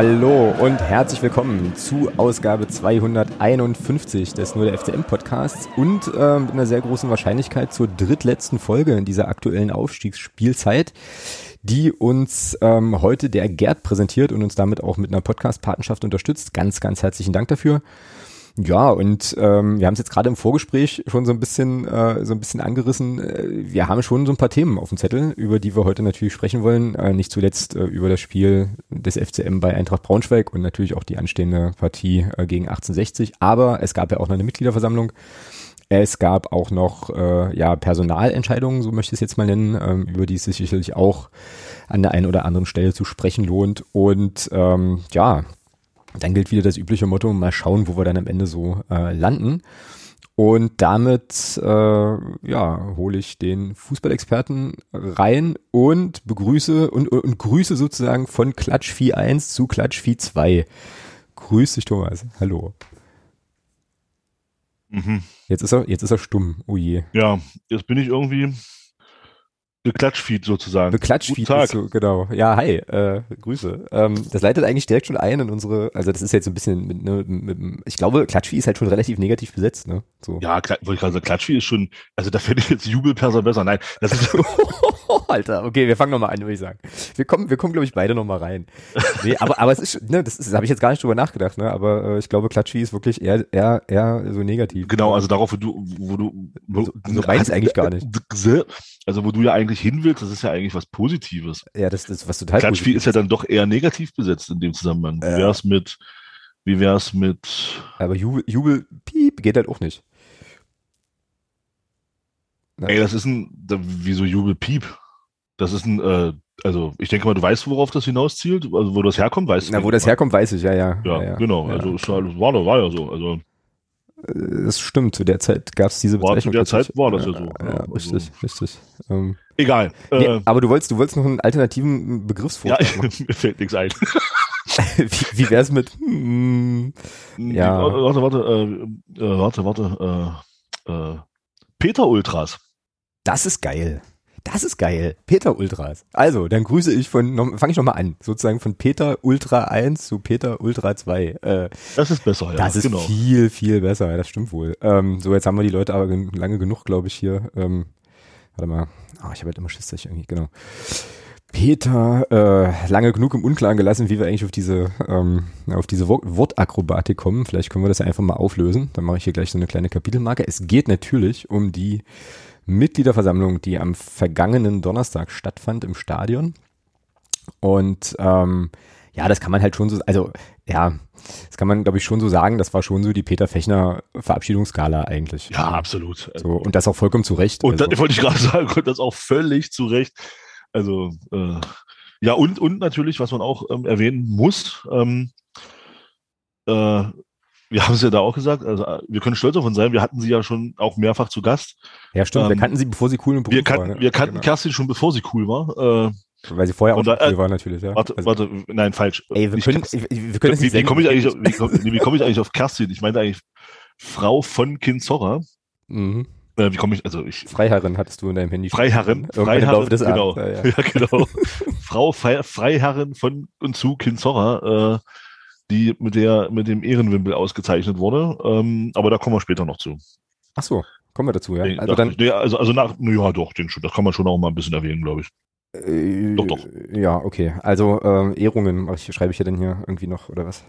Hallo und herzlich willkommen zu Ausgabe 251 des Nur der FCM Podcasts und äh, mit einer sehr großen Wahrscheinlichkeit zur drittletzten Folge in dieser aktuellen Aufstiegsspielzeit, die uns ähm, heute der Gerd präsentiert und uns damit auch mit einer Podcast-Patenschaft unterstützt. Ganz, ganz herzlichen Dank dafür. Ja, und ähm, wir haben es jetzt gerade im Vorgespräch schon so ein bisschen äh, so ein bisschen angerissen. Äh, wir haben schon so ein paar Themen auf dem Zettel, über die wir heute natürlich sprechen wollen. Äh, nicht zuletzt äh, über das Spiel des FCM bei Eintracht Braunschweig und natürlich auch die anstehende Partie äh, gegen 1860. Aber es gab ja auch noch eine Mitgliederversammlung. Es gab auch noch äh, ja Personalentscheidungen, so möchte ich es jetzt mal nennen, ähm, über die es sich sicherlich auch an der einen oder anderen Stelle zu sprechen lohnt. Und ähm, ja, dann gilt wieder das übliche Motto, mal schauen, wo wir dann am Ende so äh, landen. Und damit äh, ja, hole ich den Fußballexperten rein und begrüße und, und, und grüße sozusagen von Klatsch 4.1 zu Klatsch 4.2. Grüß dich, Thomas. Hallo. Mhm. Jetzt ist er, jetzt ist er stumm. Oh je. Ja, jetzt bin ich irgendwie Beklatschfeed sozusagen. Beklatschfeed, so, genau. Ja, hi, äh, Grüße. Ähm, das leitet eigentlich direkt schon ein in unsere, also das ist jetzt so ein bisschen mit, ne, mit, mit ich glaube, Klatschvieh ist halt schon relativ negativ besetzt, ne? So. Ja, wollte ich gerade sagen, Klatschvieh ist schon, also da fände ich jetzt Jubelperser besser. Nein, das ist. Alter, okay, wir fangen nochmal an, würde ich sagen. Wir kommen, wir kommen, glaube ich, beide nochmal rein. Nee, aber, aber es ist, ne, das, das habe ich jetzt gar nicht drüber nachgedacht, ne? Aber äh, ich glaube, Klatschvieh ist wirklich eher, eher, eher so negativ. Genau, also darauf, wo du, wo du, wo, so, so meinst eigentlich gar nicht. Also wo du ja eigentlich hin willst, das ist ja eigentlich was Positives. Ja, das ist was total Klatschvieh ist ja dann doch eher negativ besetzt in dem Zusammenhang. Wie wär's mit, wie wär's mit. Aber Jubel, Jubel, piep, geht halt auch nicht. Na. Ey, das ist ein, wieso Jubel, piep? Das ist ein, äh, also ich denke mal, du weißt, worauf das hinauszielt, also wo das herkommt, weißt du. Na, wo das herkommt, weiß ich, ja, ja. Ja, ja, genau. Ja. Also war, war ja so. Also das stimmt, zu der Zeit gab es diese Bezeichnung. War zu der Zeit war das ja, so. Ja, ja richtig, also. richtig. Ähm, Egal. Nee, äh, aber du wolltest, du wolltest noch einen alternativen Begriffsvorschlag Ja, mir fällt nichts ein. wie, wie wär's mit? Hm, ja. Warte, warte, äh, äh, warte, warte. Äh, äh, Peter Ultras. Das ist geil. Das ist geil. Peter Ultras. Also, dann grüße ich von, fange ich nochmal an, sozusagen von Peter Ultra 1 zu Peter Ultra 2. Äh, das ist besser, ja. Das ist genau. viel, viel besser, das stimmt wohl. Ähm, so, jetzt haben wir die Leute aber lange genug, glaube ich, hier. Ähm, warte mal. Ah, ich habe halt immer Schiss, dass ich irgendwie, genau. Peter äh, lange genug im Unklaren gelassen, wie wir eigentlich auf diese ähm, auf diese Wortakrobatik kommen. Vielleicht können wir das ja einfach mal auflösen. Dann mache ich hier gleich so eine kleine Kapitelmarke. Es geht natürlich um die Mitgliederversammlung, die am vergangenen Donnerstag stattfand im Stadion. Und ähm, ja, das kann man halt schon so, also ja, das kann man, glaube ich, schon so sagen. Das war schon so die Peter Fechner Verabschiedungsskala eigentlich. Ja, absolut. So, und das auch vollkommen zu Recht. Und also. das wollte ich gerade sagen, und das auch völlig zu Recht. Also, äh, ja, und, und natürlich, was man auch ähm, erwähnen muss, ähm, äh, wir haben es ja da auch gesagt, also äh, wir können stolz auf uns sein, wir hatten sie ja schon auch mehrfach zu Gast. Ja, stimmt, ähm, wir kannten sie, bevor sie cool und wir kannten, war. Ne? Wir kannten genau. Kerstin schon, bevor sie cool war. Äh, Weil sie vorher auch da, cool äh, war natürlich, ja. Warte, also, warte, nein, falsch. Ey, wir können, Kerstin, wir können wie, wie komme ich eigentlich, auf, wie, komm, wie komme ich eigentlich auf Kerstin? Ich meinte eigentlich Frau von Kinzorra. Mhm. Äh, wie komme ich, also ich. Freiherrin hattest du in deinem Handy. Freiherrin, Freiherrin, genau. Ja, ja. ja, genau. Frau Freiherrin von und zu Kinzorra, äh, die mit der mit dem Ehrenwimpel ausgezeichnet wurde. Ähm, aber da kommen wir später noch zu. Ach so, kommen wir dazu, ja. Also, dann, nee, also, also nach, ja doch, den schon, das kann man schon auch mal ein bisschen erwähnen, glaube ich. Äh, doch, doch. Ja, okay. Also ähm, Ehrungen, ich, schreibe ich hier denn hier irgendwie noch oder was?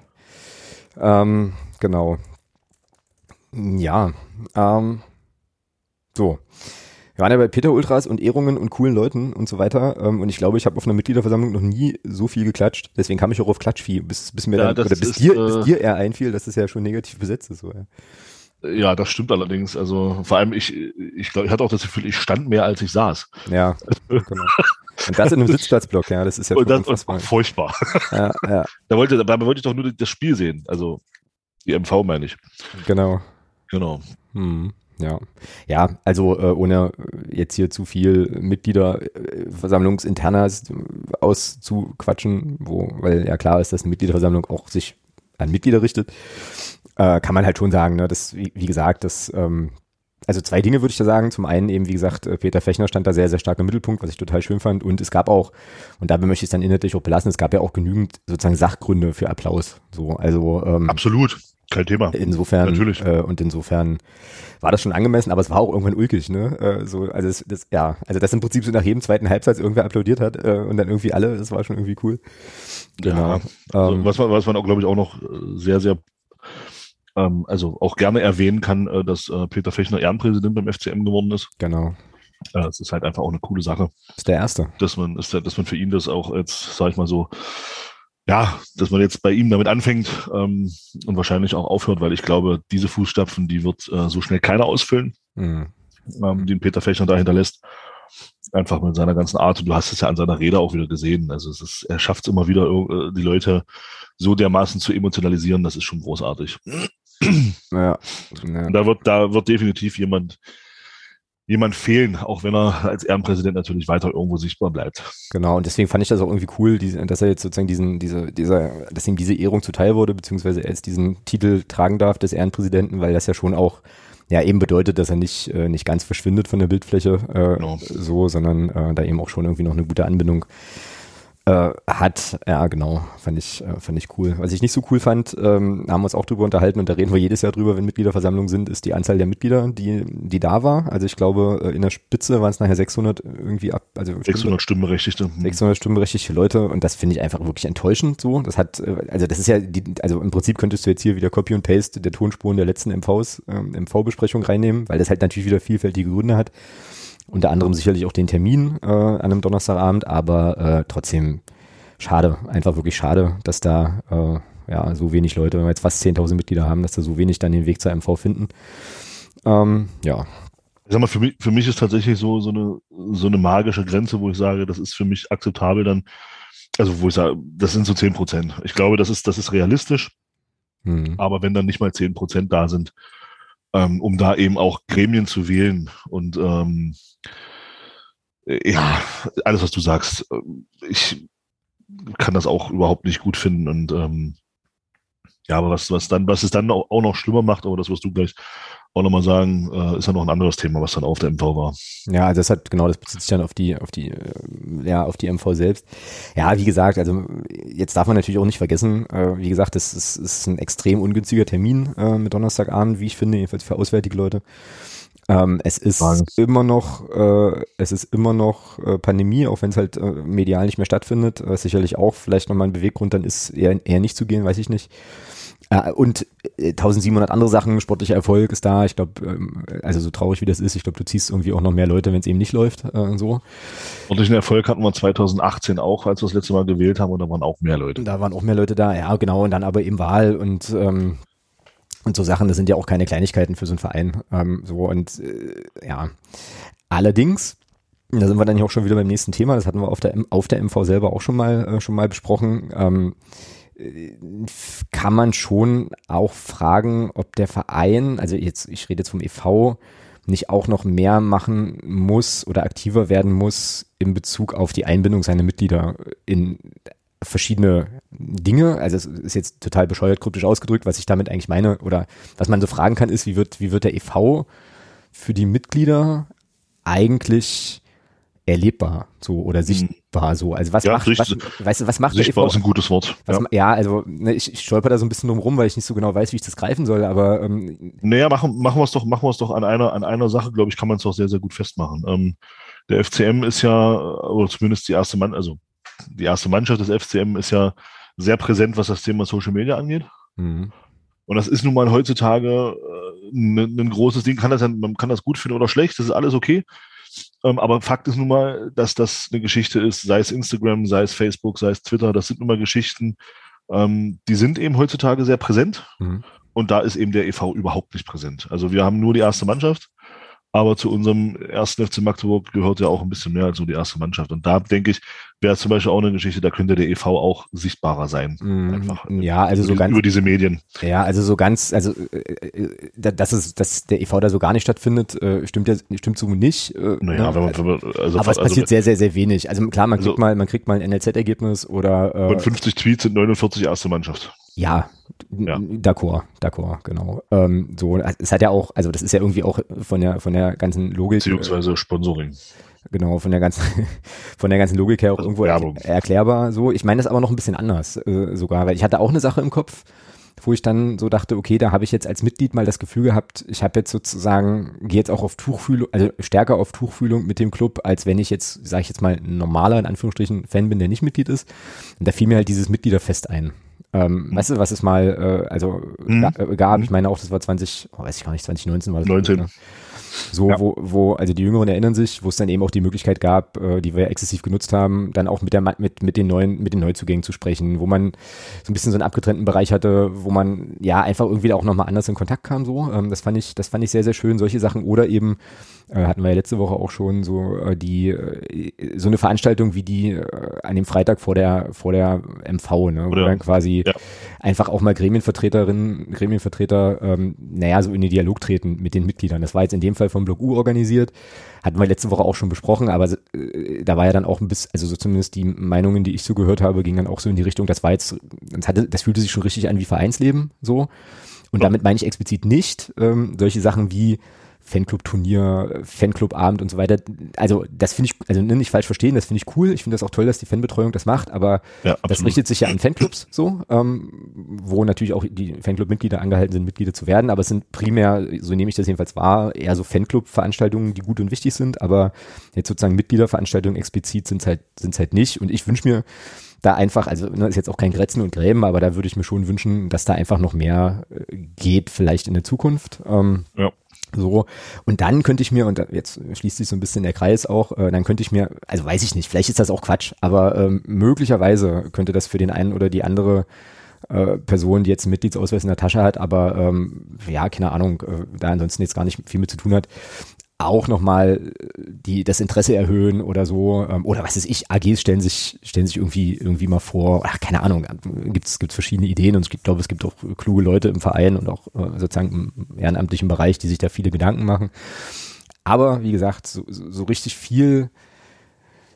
Ähm, genau. Ja. Ähm, so. Wir waren ja bei Peter Ultras und Ehrungen und coolen Leuten und so weiter. Ähm, und ich glaube, ich habe auf einer Mitgliederversammlung noch nie so viel geklatscht. Deswegen kam ich auch auf Klatschvieh, bis, bis mir ja, dann, oder bis, ist, dir, äh, bis dir eher einfiel, dass das ja schon negativ besetzt ist. So, ja. Ja, das stimmt allerdings. Also vor allem ich, ich glaube, ich hatte auch das Gefühl, ich stand mehr als ich saß. Ja, genau. Und das in einem Sitzplatzblock, ja, das ist ja und das, und furchtbar. Ja, ja. Da wollte, dabei wollte ich doch nur das Spiel sehen. Also die MV meine ich. Genau. Genau. Hm. Ja, ja, also äh, ohne jetzt hier zu viel Mitgliederversammlungsinternas auszuquatschen, wo, weil ja klar ist, dass eine Mitgliederversammlung auch sich an Mitglieder richtet, äh, kann man halt schon sagen, ne, dass, wie, wie gesagt, dass ähm, also zwei Dinge würde ich da sagen. Zum einen eben, wie gesagt, äh, Peter Fechner stand da sehr, sehr stark im Mittelpunkt, was ich total schön fand. Und es gab auch, und dabei möchte ich es dann inhaltlich auch belassen, es gab ja auch genügend sozusagen Sachgründe für Applaus. So, also ähm, Absolut, kein Thema. Insofern, Natürlich. Äh, und insofern war das schon angemessen, aber es war auch irgendwann ulkig, ne? Äh, so, also das, das, ja, also das im Prinzip so nach jedem zweiten Halbsatz irgendwer applaudiert hat äh, und dann irgendwie alle, das war schon irgendwie cool. Genau. Ja, also, ähm, was man, was man auch, glaube ich, auch noch äh, sehr, sehr ähm, also auch gerne erwähnen kann, äh, dass äh, Peter Fechner Ehrenpräsident beim FCM geworden ist. Genau. Es ist halt einfach auch eine coole Sache. Ist der erste. Dass man, ist, dass man für ihn das auch jetzt, sag ich mal so, ja, dass man jetzt bei ihm damit anfängt ähm, und wahrscheinlich auch aufhört, weil ich glaube, diese Fußstapfen, die wird äh, so schnell keiner ausfüllen, mhm. ähm, den Peter Fechner da hinterlässt. Einfach mit seiner ganzen Art. Und du hast es ja an seiner Rede auch wieder gesehen. Also es ist, er schafft es immer wieder, äh, die Leute so dermaßen zu emotionalisieren. Das ist schon großartig. Ja. ja. Da wird, da wird definitiv jemand, jemand fehlen, auch wenn er als Ehrenpräsident natürlich weiter irgendwo sichtbar bleibt. Genau, und deswegen fand ich das auch irgendwie cool, dass er jetzt sozusagen diesen, diese, dieser, dass ihm diese Ehrung zuteil wurde, beziehungsweise er jetzt diesen Titel tragen darf des Ehrenpräsidenten, weil das ja schon auch ja eben bedeutet, dass er nicht, äh, nicht ganz verschwindet von der Bildfläche, äh, genau. so, sondern äh, da eben auch schon irgendwie noch eine gute Anbindung äh, hat. Ja, genau, fand ich, äh, fand ich cool. Was ich nicht so cool fand, ähm, haben wir uns auch drüber unterhalten und da reden wir jedes Jahr drüber, wenn Mitgliederversammlungen sind, ist die Anzahl der Mitglieder, die, die da war. Also ich glaube, äh, in der Spitze waren es nachher 600 irgendwie ab, also 600 Stimmberechtigte. 600 Stimmberechtigte Leute und das finde ich einfach wirklich enttäuschend so. Das hat, also das ist ja, die, also im Prinzip könntest du jetzt hier wieder Copy und Paste der Tonspuren der letzten MVs, ähm, MV-Besprechung reinnehmen, weil das halt natürlich wieder vielfältige Gründe hat. Unter anderem sicherlich auch den Termin äh, an einem Donnerstagabend, aber äh, trotzdem schade, einfach wirklich schade, dass da äh, ja so wenig Leute, wenn wir jetzt fast 10.000 Mitglieder haben, dass da so wenig dann den Weg zur MV finden. Ähm, ja. Ich sag mal, für mich, für mich ist tatsächlich so, so, eine, so eine magische Grenze, wo ich sage, das ist für mich akzeptabel dann, also wo ich sage, das sind so 10 Prozent. Ich glaube, das ist, das ist realistisch. Hm. Aber wenn dann nicht mal 10 Prozent da sind, ähm, um da eben auch Gremien zu wählen und ähm, ja, alles, was du sagst. Ich kann das auch überhaupt nicht gut finden und ähm, ja, aber was, was dann, was es dann auch, noch schlimmer macht, aber das wirst du gleich auch nochmal sagen, äh, ist ja noch ein anderes Thema, was dann auf der MV war. Ja, also das hat, genau, das bezieht sich dann auf die, auf die, ja, auf die MV selbst. Ja, wie gesagt, also jetzt darf man natürlich auch nicht vergessen, äh, wie gesagt, das ist, ist ein extrem ungünstiger Termin äh, mit Donnerstagabend, wie ich finde, jedenfalls für auswärtige Leute. Ähm, es ist Fragen. immer noch, äh, es ist immer noch äh, Pandemie, auch wenn es halt äh, medial nicht mehr stattfindet. Äh, sicherlich auch vielleicht nochmal ein Beweggrund, dann ist eher, eher nicht zu gehen, weiß ich nicht. Äh, und 1700 äh, andere Sachen, sportlicher Erfolg ist da. Ich glaube, ähm, also so traurig wie das ist, ich glaube, du ziehst irgendwie auch noch mehr Leute, wenn es eben nicht läuft. Äh, so. Sportlichen Erfolg hatten wir 2018 auch, als wir das letzte Mal gewählt haben, und da waren auch mehr Leute. Da waren auch mehr Leute da, ja, genau. Und dann aber eben Wahl und ähm, und so Sachen, das sind ja auch keine Kleinigkeiten für so einen Verein. Ähm, so und äh, ja. Allerdings, da sind wir dann ja auch schon wieder beim nächsten Thema, das hatten wir auf der, auf der MV selber auch schon mal, äh, schon mal besprochen. Ähm, kann man schon auch fragen, ob der Verein, also jetzt, ich rede jetzt vom EV, nicht auch noch mehr machen muss oder aktiver werden muss in Bezug auf die Einbindung seiner Mitglieder in verschiedene Dinge. Also es ist jetzt total bescheuert kryptisch ausgedrückt, was ich damit eigentlich meine oder was man so fragen kann, ist, wie wird, wie wird der EV für die Mitglieder eigentlich erlebbar so oder sichtbar so. Also was ja, macht, was, weißt du, was macht sichtbar der EV? ist ein gutes Wort. Was, ja. ja. also ne, ich, ich stolper da so ein bisschen drum rum, weil ich nicht so genau weiß, wie ich das greifen soll, aber ähm, Naja, machen, machen wir es doch, machen wir es doch an einer, an einer Sache, glaube ich, kann man es doch sehr, sehr gut festmachen. Ähm, der FCM ist ja, oder zumindest die erste Mann, also die erste Mannschaft des FCM ist ja sehr präsent, was das Thema Social Media angeht. Mhm. Und das ist nun mal heutzutage äh, ein, ein großes Ding. Kann das, man kann das gut finden oder schlecht, das ist alles okay. Ähm, aber Fakt ist nun mal, dass das eine Geschichte ist, sei es Instagram, sei es Facebook, sei es Twitter, das sind nun mal Geschichten, ähm, die sind eben heutzutage sehr präsent. Mhm. Und da ist eben der EV überhaupt nicht präsent. Also wir haben nur die erste Mannschaft. Aber zu unserem ersten FC Magdeburg gehört ja auch ein bisschen mehr als nur die erste Mannschaft. Und da denke ich, wäre zum Beispiel auch eine Geschichte, da könnte der EV auch sichtbarer sein. Mm, einfach. Ja, also so über, ganz. Über diese Medien. Ja, also so ganz, also, äh, äh dass es, dass der EV da so gar nicht stattfindet, äh, stimmt ja, stimmt so nicht. Äh, naja, ne? wenn man, wenn man, also, aber es also, passiert sehr, sehr, sehr wenig. Also klar, man kriegt also, mal, man kriegt mal ein NLZ-Ergebnis oder, äh, 50 Tweets sind 49 erste Mannschaft. Ja, ja. d'accord, d'accord, genau. Ähm, so, es hat ja auch, also das ist ja irgendwie auch von der von der ganzen Logik. Beziehungsweise Sponsoring. Genau, von der ganzen, von der ganzen Logik her auch also irgendwo er, erklärbar. So, ich meine das aber noch ein bisschen anders äh, sogar, weil ich hatte auch eine Sache im Kopf, wo ich dann so dachte, okay, da habe ich jetzt als Mitglied mal das Gefühl gehabt, ich habe jetzt sozusagen, gehe jetzt auch auf Tuchfühlung, also stärker auf Tuchfühlung mit dem Club, als wenn ich jetzt, sage ich jetzt mal, ein normaler, in Anführungsstrichen, Fan bin, der nicht Mitglied ist. Und da fiel mir halt dieses Mitgliederfest ein. Ähm, mhm. Weißt du, was es mal, äh, also mhm. gab, ich mhm. meine auch, das war 20, oh, weiß ich gar nicht, 2019 war das. 19. Ne? So, ja. wo, wo, also die Jüngeren erinnern sich, wo es dann eben auch die Möglichkeit gab, äh, die wir exzessiv genutzt haben, dann auch mit der mit, mit den neuen, mit den Neuzugängen zu sprechen, wo man so ein bisschen so einen abgetrennten Bereich hatte, wo man ja einfach irgendwie auch nochmal anders in Kontakt kam. So, ähm, das fand ich, das fand ich sehr, sehr schön, solche Sachen. Oder eben, äh, hatten wir ja letzte Woche auch schon so äh, die äh, so eine Veranstaltung wie die äh, an dem Freitag vor der vor der MV, ne, wo dann quasi ja. einfach auch mal Gremienvertreterinnen, Gremienvertreter, ähm, naja, so in den Dialog treten mit den Mitgliedern. Das war jetzt in dem Fall vom Block U organisiert, hatten wir letzte Woche auch schon besprochen, aber äh, da war ja dann auch ein bisschen, also so zumindest die Meinungen, die ich so gehört habe, gingen dann auch so in die Richtung, das war jetzt, das hatte, das fühlte sich schon richtig an wie Vereinsleben, so. Und damit meine ich explizit nicht ähm, solche Sachen wie Fanclub-Turnier, Fanclub-Abend und so weiter. Also das finde ich, also nicht falsch verstehen, das finde ich cool. Ich finde das auch toll, dass die Fanbetreuung das macht, aber ja, das richtet sich ja an Fanclubs so, ähm, wo natürlich auch die Fanclub-Mitglieder angehalten sind, Mitglieder zu werden, aber es sind primär, so nehme ich das jedenfalls wahr, eher so Fanclub-Veranstaltungen, die gut und wichtig sind, aber jetzt sozusagen Mitgliederveranstaltungen explizit sind es halt, sind's halt nicht. Und ich wünsche mir, da einfach, also ne, ist jetzt auch kein Grätzen und Gräben, aber da würde ich mir schon wünschen, dass da einfach noch mehr äh, geht, vielleicht in der Zukunft. Ähm, ja. So, und dann könnte ich mir, und jetzt schließt sich so ein bisschen der Kreis auch, äh, dann könnte ich mir, also weiß ich nicht, vielleicht ist das auch Quatsch, aber ähm, möglicherweise könnte das für den einen oder die andere äh, Person, die jetzt einen Mitgliedsausweis in der Tasche hat, aber ähm, ja, keine Ahnung, äh, da ansonsten jetzt gar nicht viel mit zu tun hat, auch nochmal die, das Interesse erhöhen oder so. Ähm, oder was ist ich, AGs stellen sich, stellen sich irgendwie, irgendwie mal vor, ach, keine Ahnung, gibt es verschiedene Ideen und ich glaube, es gibt auch kluge Leute im Verein und auch äh, sozusagen im ehrenamtlichen Bereich, die sich da viele Gedanken machen. Aber wie gesagt, so, so richtig viel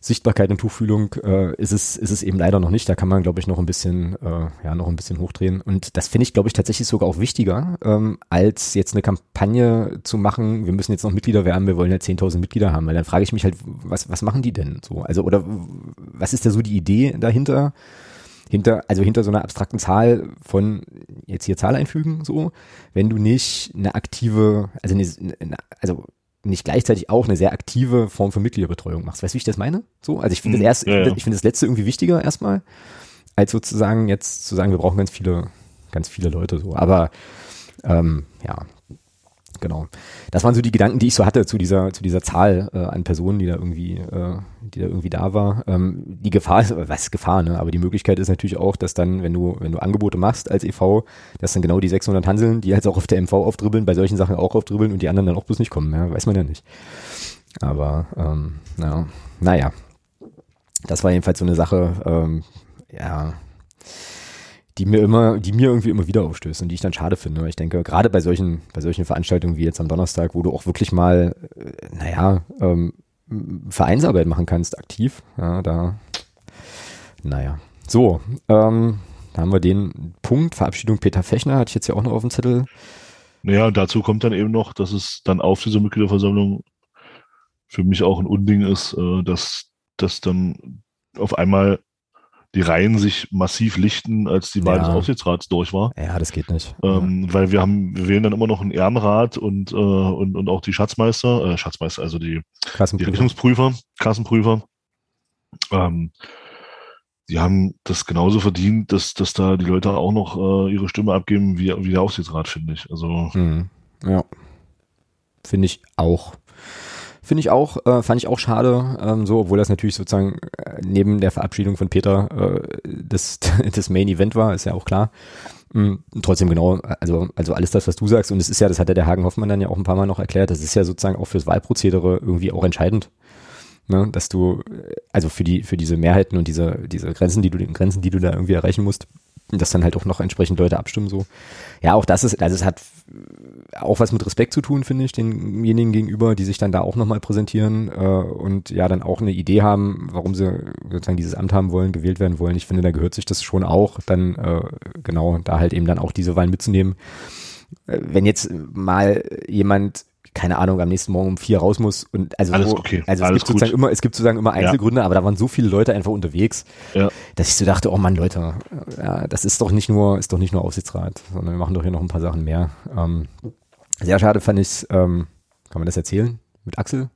Sichtbarkeit und Tuchfühlung äh, ist es ist es eben leider noch nicht. Da kann man glaube ich noch ein bisschen äh, ja noch ein bisschen hochdrehen. Und das finde ich glaube ich tatsächlich sogar auch wichtiger ähm, als jetzt eine Kampagne zu machen. Wir müssen jetzt noch Mitglieder werden. Wir wollen ja 10.000 Mitglieder haben. Weil dann frage ich mich halt, was was machen die denn so? Also oder was ist da so die Idee dahinter? hinter, also hinter so einer abstrakten Zahl von jetzt hier Zahl einfügen, so, wenn du nicht eine aktive, also eine, also nicht gleichzeitig auch eine sehr aktive Form von Mitgliederbetreuung machst. Weißt du, wie ich das meine? So, also ich finde mhm. das erst, ja, ja. ich finde das letzte irgendwie wichtiger erstmal, als sozusagen jetzt zu sagen, wir brauchen ganz viele, ganz viele Leute so. Aber ähm, ja, genau. Das waren so die Gedanken, die ich so hatte zu dieser, zu dieser Zahl äh, an Personen, die da irgendwie, äh, die da irgendwie da war. Ähm, die Gefahr ist, was ist Gefahr, ne? Aber die Möglichkeit ist natürlich auch, dass dann, wenn du, wenn du Angebote machst als e.V., dass dann genau die 600 Hanseln, die jetzt auch auf der MV aufdribbeln, bei solchen Sachen auch aufdribbeln und die anderen dann auch bloß nicht kommen, ja? weiß man ja nicht. Aber, ähm, ja, naja. Das war jedenfalls so eine Sache, ähm, ja, die mir immer, die mir irgendwie immer wieder aufstößt und die ich dann schade finde. Ich denke, gerade bei solchen, bei solchen Veranstaltungen wie jetzt am Donnerstag, wo du auch wirklich mal, äh, naja, ähm, Vereinsarbeit machen kannst, aktiv, ja, da, naja. So, ähm, da haben wir den Punkt, Verabschiedung Peter Fechner, hatte ich jetzt ja auch noch auf dem Zettel. Naja, und dazu kommt dann eben noch, dass es dann auf dieser Mitgliederversammlung für mich auch ein Unding ist, äh, dass, dass dann auf einmal die Reihen sich massiv lichten, als die Wahl ja. des Aufsichtsrats durch war. Ja, das geht nicht. Ähm, ja. Weil wir haben, wir wählen dann immer noch einen Ehrenrat und, äh, und, und auch die Schatzmeister, äh, Schatzmeister, also die, die Rechnungsprüfer, Kassenprüfer. Ähm, die haben das genauso verdient, dass, dass da die Leute auch noch äh, ihre Stimme abgeben wie, wie der Aufsichtsrat, finde ich. Also. Mhm. Ja. Finde ich auch. Finde ich auch, äh, fand ich auch schade, ähm, so, obwohl das natürlich sozusagen äh, neben der Verabschiedung von Peter äh, das, das Main Event war, ist ja auch klar. Mhm, trotzdem genau, also, also alles das, was du sagst, und es ist ja, das hat ja der Hagen Hoffmann dann ja auch ein paar Mal noch erklärt, das ist ja sozusagen auch fürs Wahlprozedere irgendwie auch entscheidend. Ne, dass du, also für die, für diese Mehrheiten und diese, diese Grenzen, die du, Grenzen, die du da irgendwie erreichen musst, dass dann halt auch noch entsprechend Leute abstimmen so. Ja, auch das ist, also es hat auch was mit Respekt zu tun, finde ich, denjenigen gegenüber, die sich dann da auch nochmal präsentieren äh, und ja dann auch eine Idee haben, warum sie sozusagen dieses Amt haben wollen, gewählt werden wollen. Ich finde, da gehört sich das schon auch, dann äh, genau, da halt eben dann auch diese Wahlen mitzunehmen. Äh, wenn jetzt mal jemand keine Ahnung, am nächsten Morgen um vier raus muss und also Alles so, okay, also es alles gibt sozusagen gut. immer, es gibt sozusagen immer Einzelgründe, aber da waren so viele Leute einfach unterwegs, Ja. dass ich so dachte, oh Mann, Leute, ja, das ist doch nicht nur, ist doch nicht nur Aufsichtsrat, sondern wir machen doch hier noch ein paar Sachen mehr. Ähm, sehr schade fand ich, ähm, kann man das erzählen mit Axel?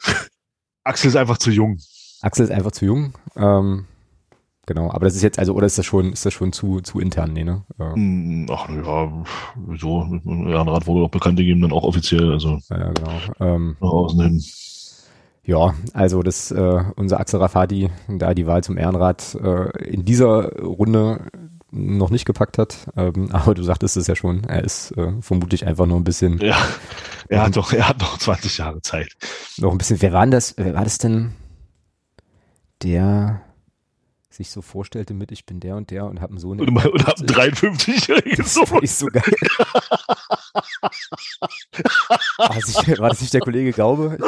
Axel ist einfach zu jung. Axel ist einfach zu jung. Ähm, genau, aber das ist jetzt, also, oder ist das schon, ist das schon zu, zu intern, nee, ne? Äh, Hm, Ach ja, so, Ehrenrat wurde auch bekannt gegeben, dann auch offiziell, also ja, genau. Ähm, nach außen hin. Ja, also das äh, unser Axel Rafati da die Wahl zum Ehrenrat äh, in dieser Runde noch nicht gepackt hat. Ähm, aber du sagtest es ja schon, er ist äh, vermutlich einfach nur ein bisschen, Ja, er hat doch, er hat noch 20 Jahre Zeit. noch ein bisschen. Wer war denn das? Wer war das denn? Der sich so vorstellte mit, ich bin der und der und hab einen Sohn. Und, und hat einen 53-jährigen Das Sohn. ich so geil. war, das nicht, war das nicht der Kollege Gaube? Ich,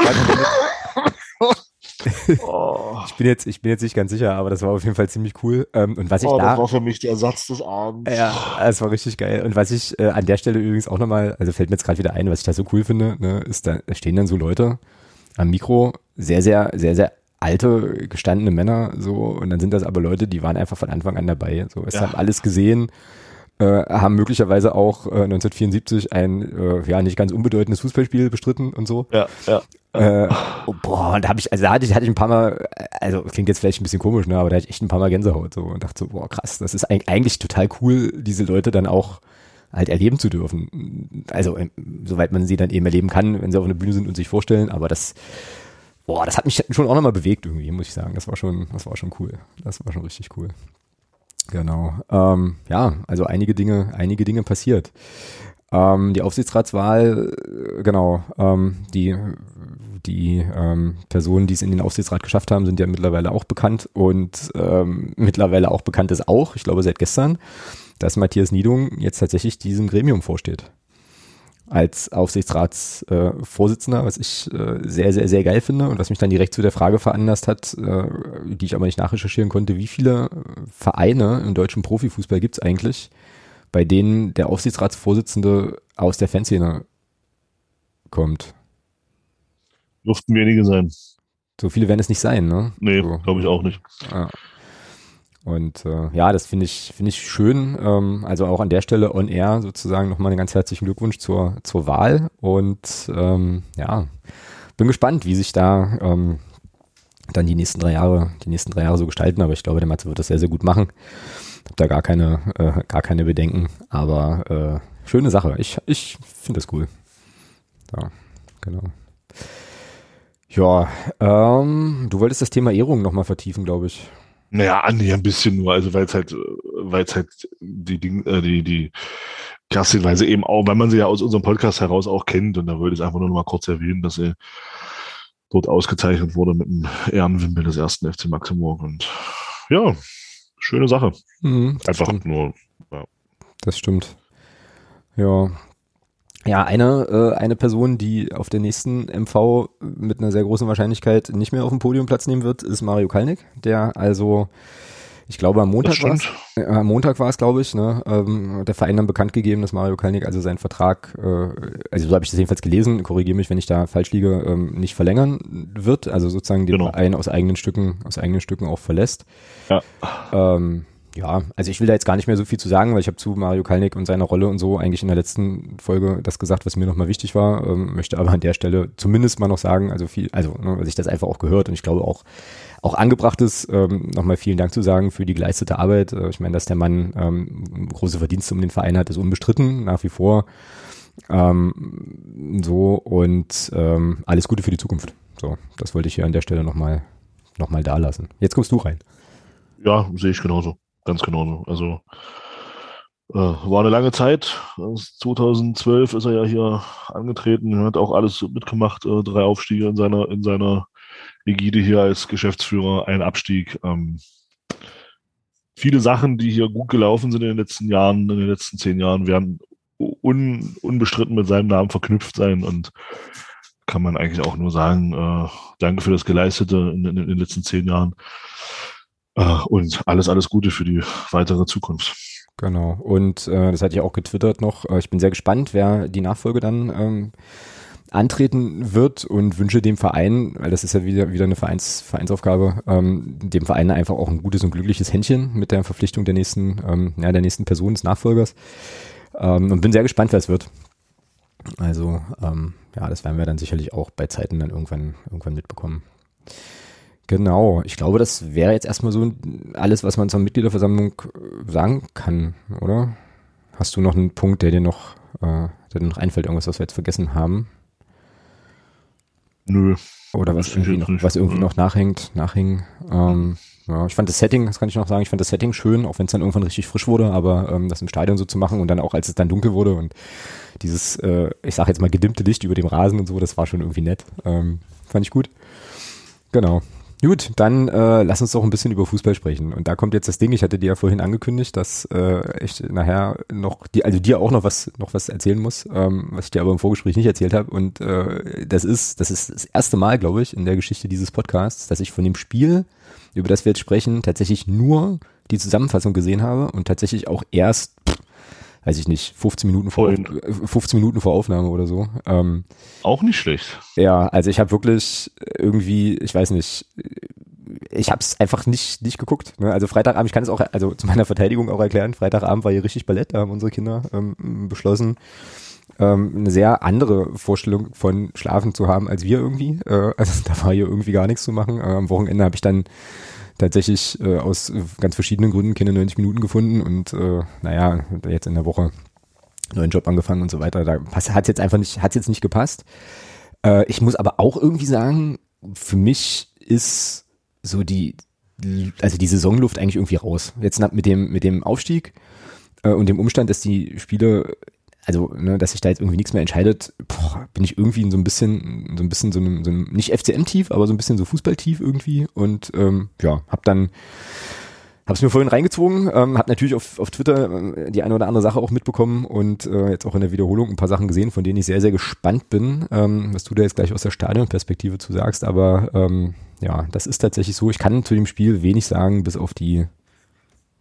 Oh, ich bin jetzt, ich bin jetzt nicht ganz sicher, aber das war auf jeden Fall ziemlich cool. Ähm, und was ich oh, da, das war für mich der Satz des Abends. Ja, es war richtig geil. Und was ich äh, an der Stelle übrigens auch nochmal, also fällt mir jetzt gerade wieder ein, was ich da so cool finde, ne, ist, da, da stehen dann so Leute am Mikro, sehr, sehr, sehr, sehr alte, gestandene Männer, so, und dann sind das aber Leute, die waren einfach von Anfang an dabei. So, es Ja. haben alles gesehen, äh, haben möglicherweise auch äh, 1974 ein äh, ja nicht ganz unbedeutendes Fußballspiel bestritten und so. Ja, ja. Äh, oh, boah, und da habe ich, also da hatte ich, hatte ich ein paar Mal, also klingt jetzt vielleicht ein bisschen komisch, ne, aber da hatte ich echt ein paar Mal Gänsehaut so und dachte so, boah, krass, das ist eig- eigentlich total cool, diese Leute dann auch halt erleben zu dürfen. Also ähm, soweit man sie dann eben erleben kann, wenn sie auf einer Bühne sind und sich vorstellen, aber das, boah, das hat mich schon auch nochmal bewegt irgendwie, muss ich sagen. Das war schon, das war schon cool. Das war schon richtig cool. Genau. Ähm, ja, also einige Dinge, einige Dinge passiert. Ähm, die Aufsichtsratswahl, äh, genau, ähm, die, die ähm, Personen, die es in den Aufsichtsrat geschafft haben, sind ja mittlerweile auch bekannt und ähm, mittlerweile auch bekannt ist auch, ich glaube seit gestern, dass Matthias Niedung jetzt tatsächlich diesem Gremium vorsteht. Als Aufsichtsratsvorsitzender, Vorsitzender, was ich äh, sehr, sehr, sehr geil finde und was mich dann direkt zu der Frage veranlasst hat, äh, die ich aber nicht nachrecherchieren konnte, wie viele Vereine im deutschen Profifußball gibt es eigentlich, bei denen der Aufsichtsratsvorsitzende aus der Fanszene kommt. Durften wenige sein. So viele werden es nicht sein, ne? Nee, so. glaube ich auch nicht. Ja. Und äh, ja, das finde ich, finde ich schön. Ähm, also auch an der Stelle on air sozusagen nochmal einen ganz herzlichen Glückwunsch zur, zur Wahl. Und ähm, ja, bin gespannt, wie sich da ähm, dann die nächsten drei Jahre, die nächsten drei Jahre so gestalten. Aber ich glaube, der Matze wird das sehr, sehr gut machen. Hab da gar keine, äh, gar keine Bedenken. Aber äh, schöne Sache. Ich, ich finde das cool. Ja, genau. Ja, ähm, du wolltest das Thema Ehrung nochmal vertiefen, glaube ich. Naja, Andi, ein bisschen nur, also weil es halt, weil es halt die Ding, äh, die, die Kerstin-Weise eben auch, weil man sie ja aus unserem Podcast heraus auch kennt und da wollte ich einfach nur noch mal kurz erwähnen, dass sie dort ausgezeichnet wurde mit dem Ehrenwimpel des ersten FC Maximburg und ja, schöne Sache. Mhm, Einfach stimmt. nur, Das stimmt. Ja. Ja, eine, äh, eine Person, die auf der nächsten MV mit einer sehr großen Wahrscheinlichkeit nicht mehr auf dem Podium Platz nehmen wird, ist Mario Kalnick, der also, ich glaube am Montag war stimmt. Äh, am Montag war es, glaube ich, ne? Ähm, hat der Verein dann bekannt gegeben, dass Mario Kalnick also seinen Vertrag, äh, also so habe ich das jedenfalls gelesen, korrigiere mich, wenn ich da falsch liege, ähm, nicht verlängern wird, also sozusagen den Genau. Verein aus eigenen Stücken, aus eigenen Stücken auch verlässt. Ja. Ähm, ja, also ich will da jetzt gar nicht mehr so viel zu sagen, weil ich habe zu Mario Kalnick und seiner Rolle und so eigentlich in der letzten Folge das gesagt, was mir nochmal wichtig war, ähm, möchte aber an der Stelle zumindest mal noch sagen, also viel, also ne, weil ich das einfach auch gehört und ich glaube auch auch angebracht ist, ähm, nochmal vielen Dank zu sagen für die geleistete Arbeit. Äh, ich meine, dass der Mann ähm, große Verdienste um den Verein hat, ist unbestritten, nach wie vor. Ähm, so und ähm, alles Gute für die Zukunft. So, das wollte ich hier an der Stelle nochmal noch mal da lassen. Jetzt kommst du rein. Ja, sehe ich genauso. Ganz genauso. Also äh, war eine lange Zeit. Aus 2012 ist er ja hier angetreten, hat auch alles mitgemacht, äh, drei Aufstiege in seiner, in seiner Ägide hier als Geschäftsführer, ein Abstieg. Ähm, viele Sachen, die hier gut gelaufen sind in den letzten Jahren, in den letzten zehn Jahren, werden un, unbestritten mit seinem Namen verknüpft sein und kann man eigentlich auch nur sagen, äh, danke für das Geleistete in, in, in den letzten zehn Jahren und alles, alles Gute für die weitere Zukunft. Genau. Und äh, das hatte ich auch getwittert noch. Äh, ich bin sehr gespannt, wer die Nachfolge dann ähm, antreten wird und wünsche dem Verein, weil das ist ja wieder, wieder eine Vereins, Vereinsaufgabe, ähm, dem Verein einfach auch ein gutes und glückliches Händchen mit der Verpflichtung der nächsten, ähm, ja, der nächsten Person des Nachfolgers. Ähm, und bin sehr gespannt, wer es wird. Also, ähm, ja, das werden wir dann sicherlich auch bei Zeiten dann irgendwann, irgendwann mitbekommen. Genau, ich glaube, das wäre jetzt erstmal so alles, was man zur Mitgliederversammlung äh, sagen kann, oder? Hast du noch einen Punkt, der dir noch, äh, der dir noch einfällt, irgendwas, was wir jetzt vergessen haben? Nö. Oder was irgendwie noch, was irgendwie noch nachhängt, nachhing. Ähm, ja, ich fand das Setting, das kann ich noch sagen, ich fand das Setting schön, auch wenn es dann irgendwann richtig frisch wurde, aber ähm, das im Stadion so zu machen und dann auch, als es dann dunkel wurde und dieses, äh, ich sag jetzt mal, gedimmte Licht über dem Rasen und so, das war schon irgendwie nett. Ähm, fand ich gut. Genau. Gut, dann äh, lass uns doch ein bisschen über Fußball sprechen. Und da kommt jetzt das Ding, ich hatte dir ja vorhin angekündigt, dass äh, ich nachher noch, die, also dir auch noch was, noch was erzählen muss, ähm, was ich dir aber im Vorgespräch nicht erzählt habe. Und äh, das ist, das ist das erste Mal, glaube ich, in der Geschichte dieses Podcasts, dass ich von dem Spiel, über das wir jetzt sprechen, tatsächlich nur die Zusammenfassung gesehen habe und tatsächlich auch erst, weiß ich nicht, 15 Minuten vor, 15 Minuten vor Aufnahme oder so. Ähm, auch nicht schlecht. Ja, also ich habe wirklich irgendwie, ich weiß nicht, ich habe es einfach nicht nicht geguckt. Ne? Also Freitagabend, ich kann es auch, also zu meiner Verteidigung auch erklären, Freitagabend war hier richtig Ballett, da haben unsere Kinder ähm, beschlossen, ähm, eine sehr andere Vorstellung von Schlafen zu haben als wir irgendwie. Äh, also da war hier irgendwie gar nichts zu machen. Äh, am Wochenende habe ich dann tatsächlich äh, aus ganz verschiedenen Gründen keine 90 Minuten gefunden und äh, naja, jetzt in der Woche neuen Job angefangen und so weiter. Da hat jetzt einfach nicht, hat jetzt nicht gepasst. Äh, ich muss aber auch irgendwie sagen, für mich ist so die, also die Saisonluft eigentlich irgendwie raus. Jetzt mit dem, mit dem Aufstieg äh, und dem Umstand, dass die Spiele also, ne, dass sich da jetzt irgendwie nichts mehr entscheidet, boah, bin ich irgendwie in so ein bisschen, so ein bisschen so einem, so einem nicht FCM-Tief, aber so ein bisschen so Fußball-Tief irgendwie und ähm, ja, hab dann Hab's mir vorhin reingezogen, ähm, hab natürlich auf, auf Twitter äh, die eine oder andere Sache auch mitbekommen und äh, jetzt auch in der Wiederholung ein paar Sachen gesehen, von denen ich sehr, sehr gespannt bin, ähm, was du da jetzt gleich aus der Stadionperspektive zu sagst. Aber ähm, ja, das ist tatsächlich so. Ich kann zu dem Spiel wenig sagen, bis auf die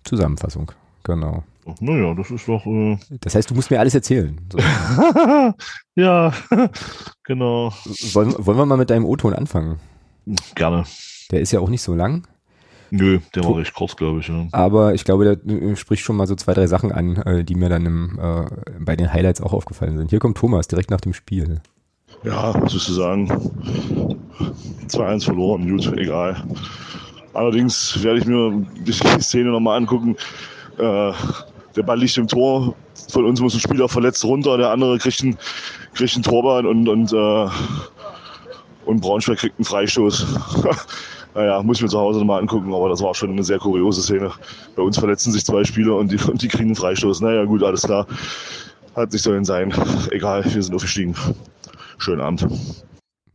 Zusammenfassung. Genau. Naja, das ist doch. Äh das heißt, du musst mir alles erzählen. So. ja, genau. Wollen, wollen wir mal mit deinem O-Ton anfangen? Gerne. Der ist ja auch nicht so lang. Nö, der war recht kurz, glaube ich. Ja. Aber ich glaube, der äh, spricht schon mal so zwei, drei Sachen an, äh, die mir dann im, äh, bei den Highlights auch aufgefallen sind. Hier kommt Thomas direkt nach dem Spiel. Ja, was willst du sagen? 2-1 verloren, gut, egal. Allerdings werde ich mir die Szene nochmal angucken. Äh, der Ball liegt im Tor. Von uns muss ein Spieler verletzt runter, der andere kriegt einen, kriegt einen Torbein und, und, äh, und Braunschweig kriegt einen Freistoß. naja, muss ich mir zu Hause nochmal angucken, aber das war schon eine sehr kuriose Szene. Bei uns verletzen sich zwei Spieler und die, und die kriegen einen Freistoß. Naja, gut, alles klar. Hat sich so denn sein. Egal, wir sind aufgestiegen. Schönen Abend.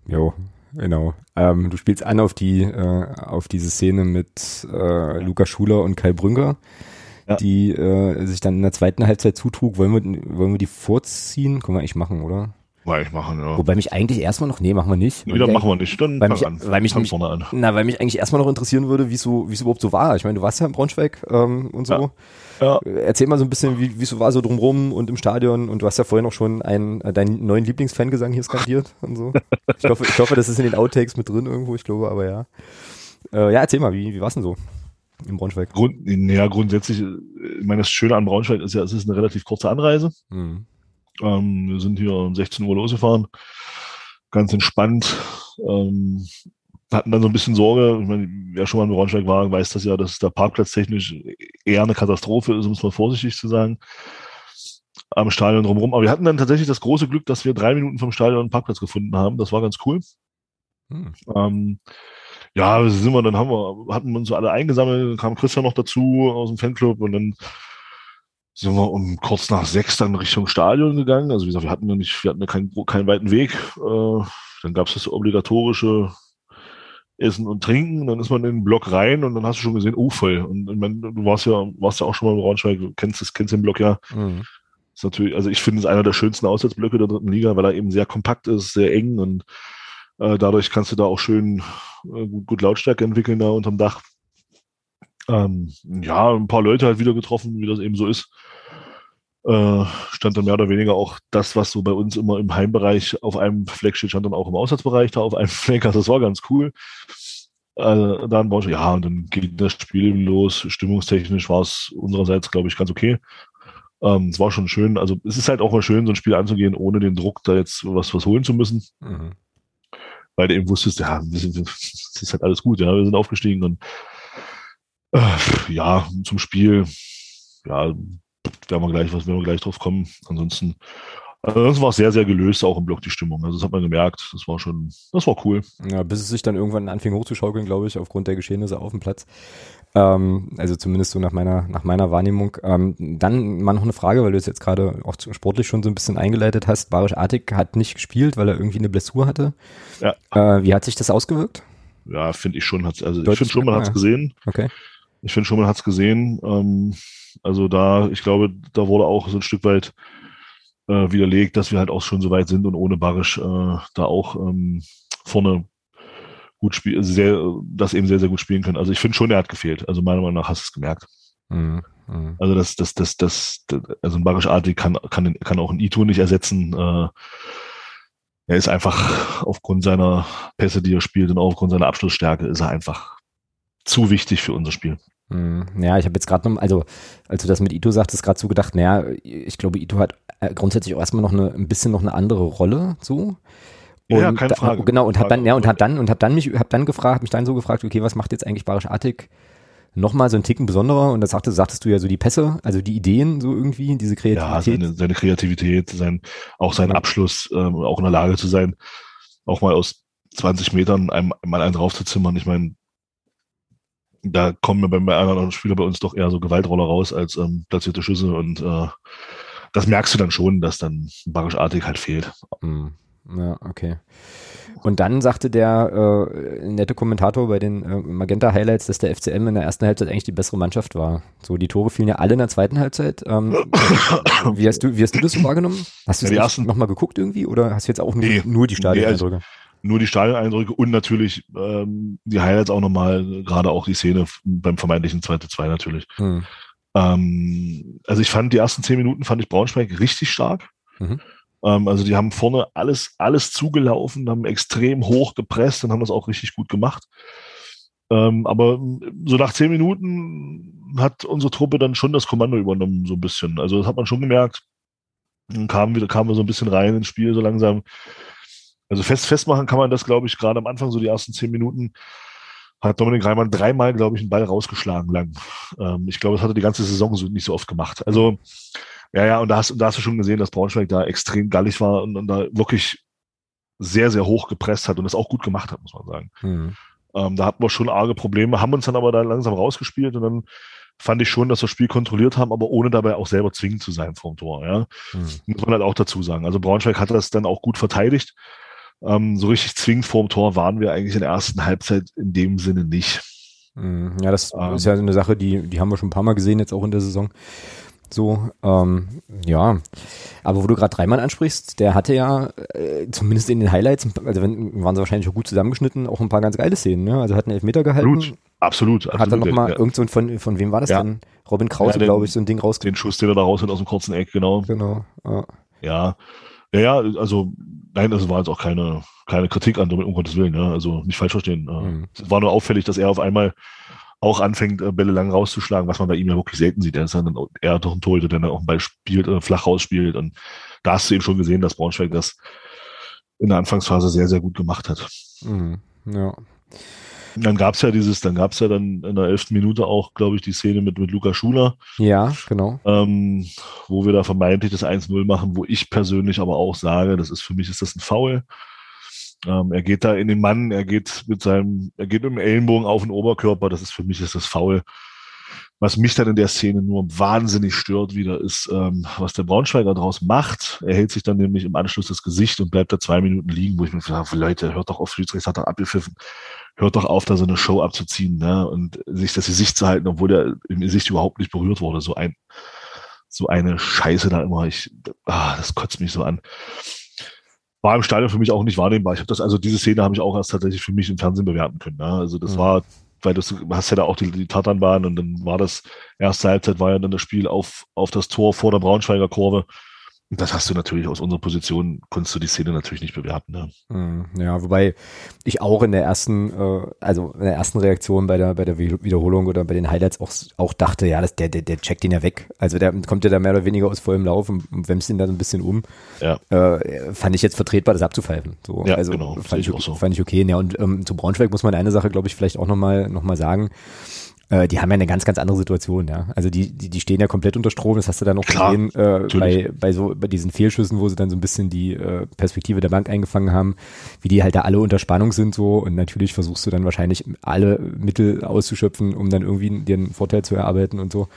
Jo, genau. Ähm, du spielst an auf die, äh, auf diese Szene mit äh, Luca Schuler und Kai Brünker ja. die äh, sich dann in der zweiten Halbzeit zutrug. Wollen wir, wollen wir die vorziehen? Können wir eigentlich machen, oder? Mal ich machen, ja. Wobei mich eigentlich erstmal noch, nee, machen wir nicht. Nee, dann machen wir nicht, dann weil mich, an. Weil mich, nämlich, an. Na, weil mich eigentlich erstmal noch interessieren würde, wie so, es überhaupt so war. Ich meine, du warst ja in Braunschweig ähm, und so. Ja. ja. Erzähl mal so ein bisschen, wie es so war so drumrum und im Stadion. Und du hast ja vorhin auch schon einen, äh, deinen neuen Lieblingsfangesang hier skandiert und so. Ich hoffe, ich hoffe, das ist in den Outtakes mit drin irgendwo, ich glaube, aber ja. Äh, ja, erzähl mal, wie, wie war's denn so? In Braunschweig? Grund, ja, grundsätzlich, ich meine, das Schöne an Braunschweig ist ja, es ist eine relativ kurze Anreise. Mhm. Ähm, wir sind hier um 16 Uhr losgefahren, ganz entspannt. Ähm, hatten dann so ein bisschen Sorge, ich meine, wer schon mal in Braunschweig war, weiß das ja, dass der Parkplatz technisch eher eine Katastrophe ist, um es mal vorsichtig zu sagen, am Stadion drumherum. Aber wir hatten dann tatsächlich das große Glück, dass wir drei Minuten vom Stadion einen Parkplatz gefunden haben. Das war ganz cool. Hm. Ähm, ja, sind wir, dann haben wir, hatten wir uns so alle eingesammelt, kam Christian noch dazu aus dem Fanclub und dann sind wir um kurz nach sechs dann Richtung Stadion gegangen. Also wie gesagt, wir hatten ja nicht, wir hatten ja keinen, keinen weiten Weg. Äh, dann gab es das obligatorische Essen und Trinken. Dann ist man in den Block rein und dann hast du schon gesehen, oh voll. Und ich meine, du warst ja, warst ja auch schon mal im Braunschweig, du kennst, das, kennst den Block ja. Mhm. Ist natürlich, also ich finde es einer der schönsten Auswärtsblöcke der dritten Liga, weil er eben sehr kompakt ist, sehr eng und äh, dadurch kannst du da auch schön äh, gut, gut Lautstärke entwickeln da unterm Dach. Ähm, ja, ein paar Leute halt wieder getroffen, wie das eben so ist. Äh, stand dann mehr oder weniger auch das, was so bei uns immer im Heimbereich auf einem Fleck steht, stand dann auch im Auswärtsbereich da auf einem Fleck. Also das war ganz cool. Äh, dann war ich, ja, und dann geht das Spiel los. Stimmungstechnisch war es unsererseits, glaube ich, ganz okay. Ähm, es war schon schön. Also es ist halt auch mal schön, so ein Spiel anzugehen, ohne den Druck, da jetzt was, was holen zu müssen. Mhm. Weil du eben wusstest, ja, das ist halt alles gut, ja, wir sind aufgestiegen und äh, ja, zum Spiel, ja, werden wir gleich, was werden wir gleich drauf kommen. Ansonsten, ansonsten war es sehr, sehr gelöst, auch im Block die Stimmung. Also das hat man gemerkt. Das war schon, das war cool. Ja, bis es sich dann irgendwann anfing hochzuschaukeln, glaube ich, aufgrund der Geschehnisse auf dem Platz. Ähm, also zumindest so nach meiner, nach meiner Wahrnehmung. Ähm, dann mal noch eine Frage, weil du es jetzt gerade auch sportlich schon so ein bisschen eingeleitet hast. Barisch Artig hat nicht gespielt, weil er irgendwie eine Blessur hatte. Ja. Äh, wie hat sich das ausgewirkt? Ja, finde ich schon. Hat's, also Deutlich, ich finde schon, man hat es gesehen. Okay. Ich finde schon, man hat es gesehen. Ähm, also da, ich glaube, da wurde auch so ein Stück weit äh, widerlegt, dass wir halt auch schon so weit sind und ohne Barisch äh, da auch ähm, vorne gut spielen, also sehr, das eben sehr, sehr gut spielen können. Also ich finde schon, er hat gefehlt. Also meiner Meinung nach hast du es gemerkt. Mhm. Mhm. Also das, das, das, das, das, also ein Barisch Artig kann, kann, kann auch ein Ito nicht ersetzen. Äh, er ist einfach aufgrund seiner Pässe, die er spielt und auch aufgrund seiner Abschlussstärke ist er einfach zu wichtig für unser Spiel. Mhm. Ja, ich habe jetzt gerade noch, also als du das mit Ito sagtest, gerade so gedacht, naja, ich glaube, Ito hat äh, grundsätzlich auch erstmal noch eine, ein bisschen noch eine andere Rolle, so. Und ja, keine Frage. Da, genau, und habe dann, ja, und habe dann, und habe dann mich, habe dann gefragt, mich dann so gefragt, okay, was macht jetzt eigentlich Barisch Attic nochmal so einen Ticken besonderer? Und das sagtest, sagtest du ja so die Pässe, also die Ideen so irgendwie, diese Kreativität. Ja, seine, seine Kreativität, sein, auch sein Abschluss, ähm, auch in der Lage zu sein, auch mal aus 20 Metern einem, mal einen draufzuzimmern. Ich meine, da kommen wir bei anderen Spieler bei uns doch eher so Gewaltroller raus als ähm, platzierte Schüsse und äh, das merkst du dann schon, dass dann Barischartig halt fehlt. Mhm. Ja, okay. Und dann sagte der äh, nette Kommentator bei den äh, Magenta Highlights, dass der FCM in der ersten Halbzeit eigentlich die bessere Mannschaft war. So, die Tore fielen ja alle in der zweiten Halbzeit. Ähm, wie, hast du, wie hast du das so wahrgenommen? Hast du es ja, nochmal geguckt irgendwie oder hast du jetzt auch nee, nur die Stadioneindrücke? Nee, also nur die Stadioneindrücke und natürlich ähm, die Highlights auch nochmal, gerade auch die Szene beim vermeintlichen 2-2 natürlich. Hm. Ähm, also ich fand die ersten zehn Minuten fand ich Braunschweig richtig stark. Mhm. Ähm, also die haben vorne alles, alles zugelaufen, haben extrem hoch gepresst und haben das auch richtig gut gemacht. Ähm, aber so nach zehn Minuten hat unsere Truppe dann schon das Kommando übernommen, so ein bisschen. Also das hat man schon gemerkt. Dann kamen wieder, kamen wir so ein bisschen rein ins Spiel, so langsam. Also fest, festmachen kann man das, glaube ich, gerade am Anfang, so die ersten zehn Minuten, hat Dominik Reimann dreimal, glaube ich, einen Ball rausgeschlagen lang. Ähm, ich glaube, das hat er die ganze Saison so nicht so oft gemacht. Also, ja, ja, und da hast, da hast du schon gesehen, dass Braunschweig da extrem gallig war und, und da wirklich sehr, sehr hoch gepresst hat und das auch gut gemacht hat, muss man sagen. Mhm. Ähm, da hatten wir schon arge Probleme, haben uns dann aber da langsam rausgespielt und dann fand ich schon, dass wir das Spiel kontrolliert haben, aber ohne dabei auch selber zwingend zu sein vom Tor. Ja? Mhm. Muss man halt auch dazu sagen. Also Braunschweig hat das dann auch gut verteidigt. Ähm, so richtig zwingend vorm Tor waren wir eigentlich in der ersten Halbzeit in dem Sinne nicht. Mhm. Ja, das ähm, ist ja eine Sache, die, die haben wir schon ein paar Mal gesehen, jetzt auch in der Saison. So, ähm, ja. Aber wo du gerade Dreimann ansprichst, der hatte ja äh, zumindest in den Highlights, also wenn, waren sie wahrscheinlich auch gut zusammengeschnitten, auch ein paar ganz geile Szenen, ne? Also hat einen Elfmeter gehalten. Absolut, absolut. absolut hat dann nochmal ja. irgend so ein, von, von wem war das ja. denn? Robin Krause, ja, glaube ich, so ein Ding raus. Den Schuss, den er da raus hat aus dem kurzen Eck, genau. Genau. Ja. ja. Ja, ja, also nein, das war jetzt auch keine, keine Kritik an, damit um Gottes Willen, ja, also nicht falsch verstehen. Mhm. Es war nur auffällig, dass er auf einmal auch anfängt, äh, Bälle lang rauszuschlagen, was man bei ihm ja wirklich selten sieht. Er ist dann eher doch ein Torhüter, der dann auch einen Ball spielt, äh, flach rausspielt. Und da hast du eben schon gesehen, dass Braunschweig das in der Anfangsphase sehr, sehr gut gemacht hat. Mhm. Ja. Dann gab's ja dieses, dann gab's ja dann in der elften Minute auch, glaube ich, die Szene mit, mit Luca Schuler. Ja, genau. Ähm, wo wir da vermeintlich das 1-0 machen, wo ich persönlich aber auch sage, das ist für mich ist das ein Foul. Ähm, er geht da in den Mann, er geht mit seinem, er geht mit dem Ellenbogen auf den Oberkörper, das ist für mich ist das faul. Was mich dann in der Szene nur wahnsinnig stört wieder, ist, ähm, was der Braunschweiger daraus macht. Er hält sich dann nämlich im Anschluss das Gesicht und bleibt da zwei Minuten liegen, wo ich mir sage, Leute, hört doch auf, Schiedsrichter hat er abgepfiffen. Hört doch auf, da so eine Show abzuziehen, ne? Und sich das Gesicht zu halten, obwohl der im Gesicht überhaupt nicht berührt wurde. So ein, so eine Scheiße da immer. Ich, ah, das kotzt mich so an. War im Stadion für mich auch nicht wahrnehmbar. Ich habe das, also diese Szene habe ich auch erst tatsächlich für mich im Fernsehen bewerten können. Ne? Also das mhm. war, weil du hast ja da auch die, die Tatanbahn und dann war das erste Halbzeit war ja dann das Spiel auf, auf das Tor vor der Braunschweiger Kurve. Das hast du natürlich aus unserer Position, konntest du die Szene natürlich nicht bewerten. Ne? Hm, ja, wobei ich auch in der ersten, äh, also in der ersten Reaktion bei der, bei der Wiederholung oder bei den Highlights auch, auch dachte, ja, das, der, der, der checkt ihn ja weg. Also der kommt ja da mehr oder weniger aus vollem Lauf und, und wämst ihn da so ein bisschen um. Ja. Äh, fand ich jetzt vertretbar, das abzupfeifen. So, ja, also genau, fand ich, ich so. fand ich okay. Ja, und ähm, zu Braunschweig muss man eine Sache, glaube ich, vielleicht auch nochmal noch mal sagen äh, die haben ja eine ganz, ganz andere Situation, ja. Also die, die, die stehen ja komplett unter Strom, das hast du dann noch Klar, gesehen, äh, bei, bei so, bei diesen Fehlschüssen, wo sie dann so ein bisschen die äh, Perspektive der Bank eingefangen haben, wie die halt da alle unter Spannung sind so und natürlich versuchst du dann wahrscheinlich alle Mittel auszuschöpfen, um dann irgendwie dir einen Vorteil zu erarbeiten und so.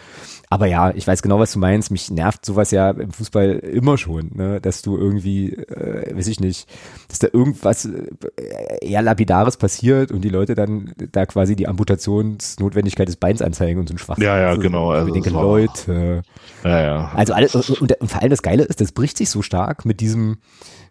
Aber ja, ich weiß genau, was du meinst. Mich nervt sowas ja im Fußball immer schon, ne? dass du irgendwie, äh, weiß ich nicht, dass da irgendwas äh, eher lapidares passiert und die Leute dann da quasi die Amputationsnotwendigkeit des Beins anzeigen und so ein Schwachsinn. Ja, ja, also, genau. Also ich denke, Leute. Ja, ja. Also alles, und, und vor allem das Geile ist, das bricht sich so stark mit diesem,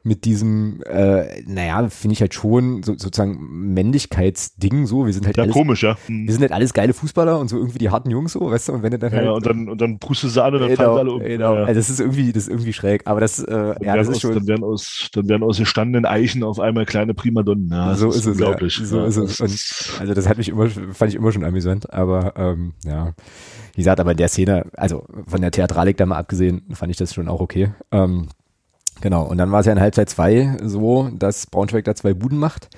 mit diesem, äh, naja, finde ich halt schon so, sozusagen Männlichkeitsding so. Wir sind halt ja, alles, komisch, ja. Mhm. Wir sind halt alles geile Fußballer und so irgendwie die harten Jungs so, weißt du, und wenn du dann halt. Ja, und dann, und dann pustest du an und dann genau, fallen alle um. Genau. Ja. Also das ist irgendwie, das ist irgendwie schräg. Aber das, äh, ja, das ist aus, schon. Dann werden aus, dann werden aus gestandenen Eichen auf einmal kleine Primadonnen. Ja, so ist, ist es, unglaublich. Ja, so ist es. Und, also das hat mich immer, fand ich immer schon amüsant, aber, ähm, ja. Wie gesagt, aber in der Szene, also von der Theatralik da mal abgesehen, fand ich das schon auch okay. Ähm, Genau, und dann war es ja in Halbzeit zwei so, dass Braunschweig da zwei Buden macht.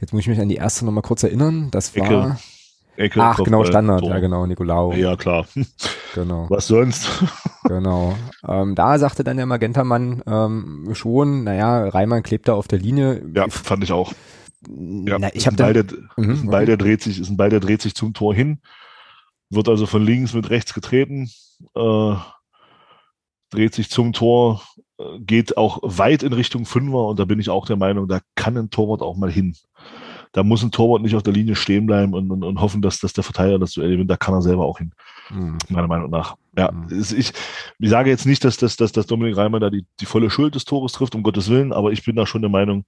Jetzt muss ich mich an die erste nochmal kurz erinnern. Das war. Ecke. Ecke Ach, genau, Standard, Tor. ja genau, Nicolao. Ja, klar. Genau. Was sonst? genau. Ähm, da sagte dann der Magenta-Mann ähm, schon, naja, Reimann klebt da auf der Linie. Ja, fand ich auch. Ja, Na, ich habe Ball, der, mhm, ist ein Ball, der dreht sich, ist ein Ball, der dreht sich zum Tor hin, wird also von links mit rechts getreten, äh, dreht sich zum Tor, geht auch weit in Richtung Fünfer und da bin ich auch der Meinung, da kann ein Torwart auch mal hin. Da muss ein Torwart nicht auf der Linie stehen bleiben und, und, und hoffen, dass, dass der Verteidiger das Duell gewinnt. Da kann er selber auch hin. Mhm. Meiner Meinung nach. Ja, mhm. ich, ich sage jetzt nicht, dass, dass, dass, dass Dominik Reimer da die, die volle Schuld des Tores trifft, um Gottes Willen, aber ich bin da schon der Meinung,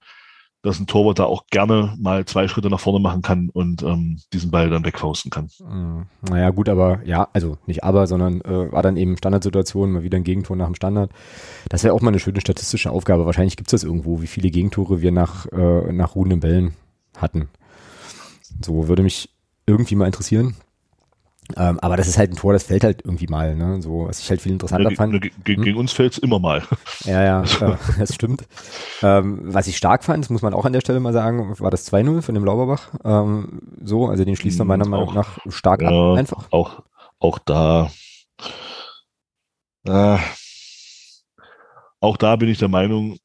dass ein Torwart da auch gerne mal zwei Schritte nach vorne machen kann und ähm, diesen Ball dann wegfausten kann. Mhm. Naja, gut, aber ja, also nicht aber, sondern äh, war dann eben Standardsituation, mal wieder ein Gegentor nach dem Standard. Das wäre auch mal eine schöne statistische Aufgabe. Wahrscheinlich gibt es das irgendwo, wie viele Gegentore wir nach, äh, nach ruhenden Bällen hatten. So würde mich irgendwie mal interessieren. Ähm, aber das ist halt ein Tor, das fällt halt irgendwie mal, ne? So, was ich halt viel interessanter ja, fand. Ne, gegen, hm? uns fällt's immer mal. Ja, ja, äh, das stimmt. Ähm, was ich stark fand, das muss man auch an der Stelle mal sagen, war das 2-0 von dem Lauberbach. Ähm, so, also den schließt man meiner hm, Meinung nach stark ja, ab, einfach. Auch, auch da, äh, auch da bin ich der Meinung,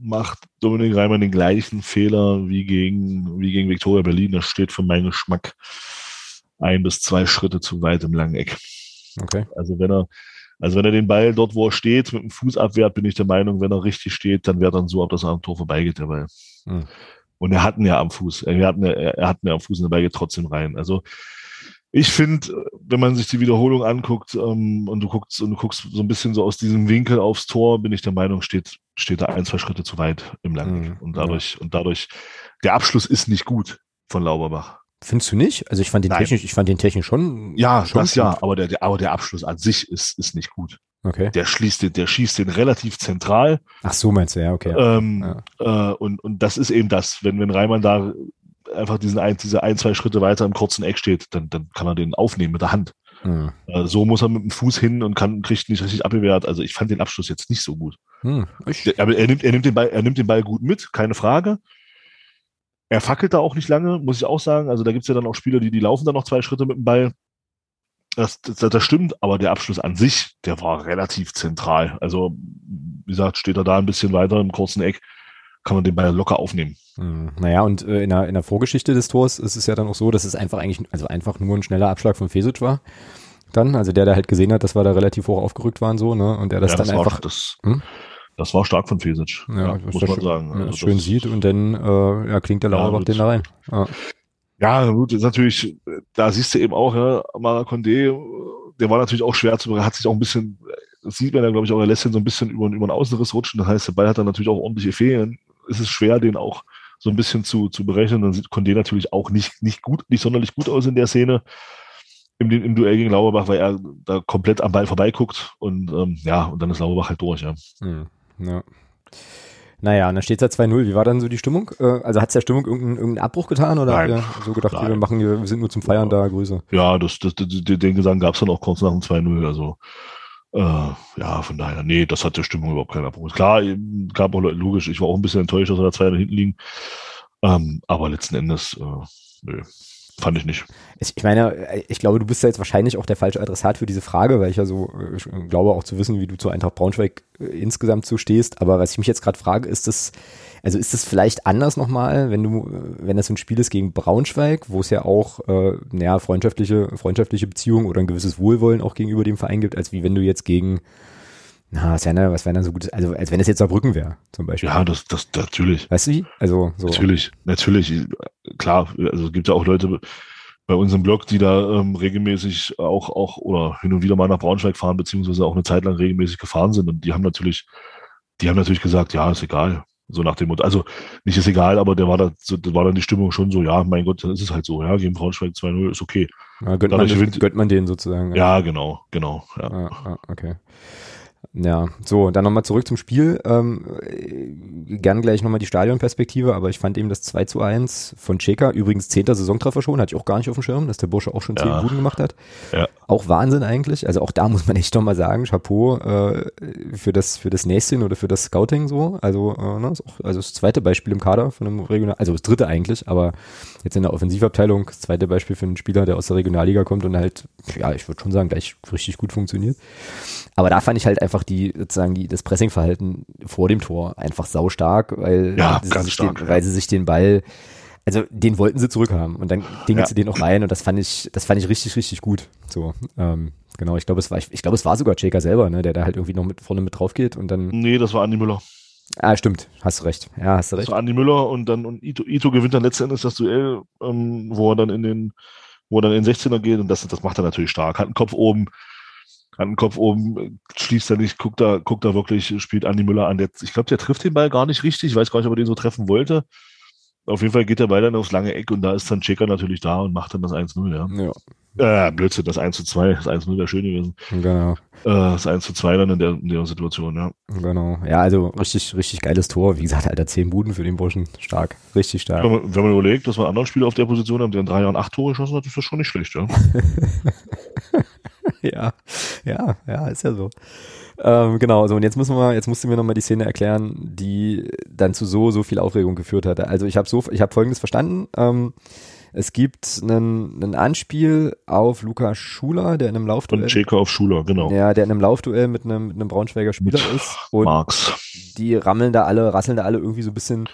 macht Dominik Reimann den gleichen Fehler wie gegen, wie gegen Viktoria Berlin. Das steht für meinen Geschmack ein bis zwei Schritte zu weit im langen Eck. Okay. Also wenn er, also wenn er den Ball dort, wo er steht, mit dem Fuß abwehrt, bin ich der Meinung, wenn er richtig steht, dann wäre dann so, ob das am Tor vorbeigeht, der Ball. Hm. Und er hat ihn ja am Fuß. Er hat ihn, er hat ihn ja am Fuß und der Ball geht trotzdem rein. Also ich finde, wenn man sich die Wiederholung anguckt ähm, und du guckst und du guckst so ein bisschen so aus diesem Winkel aufs Tor, bin ich der Meinung, steht steht da ein zwei Schritte zu weit im Langen mhm, und dadurch ja. und dadurch der Abschluss ist nicht gut von Lauberbach. Findest du nicht? Also ich fand den Nein. technisch, ich fand den technisch schon. Ja, schon das gut. ja, aber der, der, aber der Abschluss an sich ist, ist nicht gut. Okay. Der schließt den, der schießt den relativ zentral. Ach so meinst du, ja, okay. Ähm, ja. Äh, und, und das ist eben das, wenn, wenn Reimann da einfach diesen ein, diese ein, zwei Schritte weiter im kurzen Eck steht, dann, dann kann er den aufnehmen mit der Hand. Hm. Äh, so muss er mit dem Fuß hin und kann, kriegt nicht richtig abgewehrt. Also ich fand den Abschluss jetzt nicht so gut. Hm. Aber er nimmt, er nimmt den Ball, er nimmt den Ball gut mit, keine Frage. Er fackelt da auch nicht lange, muss ich auch sagen. Also da gibt's ja dann auch Spieler, die, die laufen dann noch zwei Schritte mit dem Ball. Das, das, das stimmt, aber der Abschluss an sich, der war relativ zentral. Also, wie gesagt, steht er da ein bisschen weiter im kurzen Eck, kann man den Ball locker aufnehmen. Hm, naja, und äh, in, der, in der Vorgeschichte des Tors ist es ja dann auch so, dass es einfach eigentlich, also einfach nur ein schneller Abschlag von Fesic war. Dann, also der, der halt gesehen hat, dass wir da relativ hoch aufgerückt waren, so, ne, und der das ja, dann das einfach. Das, hm? Das war stark von Fesic, ja, ja muss man schön, sagen. Also schön sieht und dann äh, ja, klingt der Lauerbach ja, den da rein. Ja. ja, gut, ist natürlich, da siehst du eben auch, ja, Mara Condé, der war natürlich auch schwer zu, hat sich auch ein bisschen, das sieht man ja, glaube ich, auch, er lässt ihn so ein bisschen über, über den Außenriss rutschen. Das heißt, der Ball hat dann natürlich auch ordentliche Fehlen. Es ist schwer, den auch so ein bisschen zu, zu berechnen. Dann sieht Condé natürlich auch nicht, nicht gut, nicht sonderlich gut aus in der Szene im, im Duell gegen Lauerbach, weil er da komplett am Ball vorbeiguckt und ähm, ja, und dann ist Lauerbach halt durch, ja. Hm, ja. Naja, und dann steht es ja 2-0. Wie war dann so die Stimmung? Äh, also hat es der Stimmung irgendeinen, irgendeinen Abbruch getan oder Nein. habt ihr so gedacht, Nein. wir machen wir sind nur zum Feiern da, Grüße. Ja, das, das, den Gesang gab es dann auch kurz nach dem 2-0. Also äh, ja, von daher, nee, das hat der Stimmung überhaupt keinen Abbruch. Klar, gab auch logisch, ich war auch ein bisschen enttäuscht, dass wir da zwei hinten liegen. Ähm, aber letzten Endes, äh, nö, fand ich nicht. Ich, meine, ich glaube, du bist ja jetzt wahrscheinlich auch der falsche Adressat für diese Frage, weil ich ja so ich glaube auch zu wissen, wie du zu Eintracht Braunschweig äh, insgesamt so stehst. Aber was ich mich jetzt gerade frage, ist das, also ist das vielleicht anders nochmal, wenn du, äh, wenn das ein Spiel ist gegen Braunschweig, wo es ja auch, äh, naja, freundschaftliche, freundschaftliche Beziehungen oder ein gewisses Wohlwollen auch gegenüber dem Verein gibt, als wie wenn du jetzt gegen, na, was wäre denn, was wäre denn so gut, also als wenn es jetzt Saarbrücken wäre, zum Beispiel. Ja, das, das, natürlich. Weißt du wie? Also so. Natürlich, natürlich. Klar, also es gibt ja auch Leute bei uns im Blog, die da ähm, regelmäßig auch, auch oder hin und wieder mal nach Braunschweig fahren, beziehungsweise auch eine Zeit lang regelmäßig gefahren sind. Und die haben natürlich, die haben natürlich gesagt, ja, ist egal. So nach dem Motto. Also nicht ist egal, aber der war da, so, da war dann die Stimmung schon so, ja, mein Gott, dann ist es halt so, ja, gegen Braunschweig 2-0 ist okay. Ja, gönnt, man, gewinnt- gönnt man denen sozusagen. Ja, genau, genau. Ja. Ah, ah, okay. Ja, so, dann nochmal zurück zum Spiel. Ähm, äh, gern gleich nochmal die Stadionperspektive, aber ich fand eben das 2 zu 1 von Cheka, übrigens zehnter Saisontreffer schon, hatte ich auch gar nicht auf dem Schirm, dass der Bursche auch schon zehn Ja. Buden gemacht hat. Ja. Auch Wahnsinn eigentlich. Also auch da muss man echt nochmal sagen, Chapeau äh, für das für das Näschen oder für das Scouting so. Also, äh, ne, auch, also das zweite Beispiel im Kader von einem Regional, also das dritte eigentlich, aber jetzt in der Offensivabteilung, das zweite Beispiel für einen Spieler, der aus der Regionalliga kommt und halt, ja, ich würde schon sagen, gleich richtig gut funktioniert. Aber da fand ich halt einfach die, sozusagen die, das Pressingverhalten vor dem Tor einfach saustark, weil, Ja, sie stark, den, ja. weil sie sich den Ball, also den wollten sie zurückhaben und dann dingen Ja. sie den auch rein und das fand ich, das fand ich richtig, richtig gut. So, ähm, genau, ich glaube, es war, ich, ich glaube, es war sogar Cheka selber, ne, der da halt irgendwie noch mit vorne mit drauf geht und dann, Nee, das war Andi Müller. ah, stimmt, hast du recht, ja, hast du Das recht. war Andi Müller und dann und Ito, Ito gewinnt dann letzten Endes das Duell, ähm, wo er dann in den, wo er dann in den 16er geht und das, das macht er natürlich stark. Hat einen Kopf oben, hat einen Kopf oben, schließt er nicht, guckt da, guckt da wirklich, spielt Andi Müller an. Der, ich glaube, der trifft den Ball gar nicht richtig. Ich weiß gar nicht, ob er den so treffen wollte. Auf jeden Fall geht der Ball dann aufs lange Eck und da ist dann Checker natürlich da und macht dann das 1-0, ja. Ja, Äh, Blödsinn, das 1-2, das 1-0 wäre schön gewesen. genau. Äh, das 1-2 dann in der, in der Situation, ja. Genau. Ja, also richtig, richtig geiles Tor. Wie gesagt, Alter, zehn Buden für den Burschen. Stark. Richtig stark. Wenn man, wenn man überlegt, dass wir einen anderen Spieler auf der Position haben, der in drei Jahren acht Tore geschossen hat, ist das schon nicht schlecht, ja. ja, ja, ja, ist ja so. Ähm, genau, so und jetzt müssen wir, jetzt musst du mir nochmal die Szene erklären, die dann zu so, so viel Aufregung geführt hatte. Also ich habe so, ich habe folgendes verstanden. Ähm, es gibt einen, einen Anspiel auf Luca Schuler, der in einem Und Laufduell, Cheka auf Schuler, genau. ja, der in einem Laufduell mit einem, mit einem Braunschweiger Spieler Mit ist und Marx. die rammeln da alle, rasseln da alle irgendwie so ein bisschen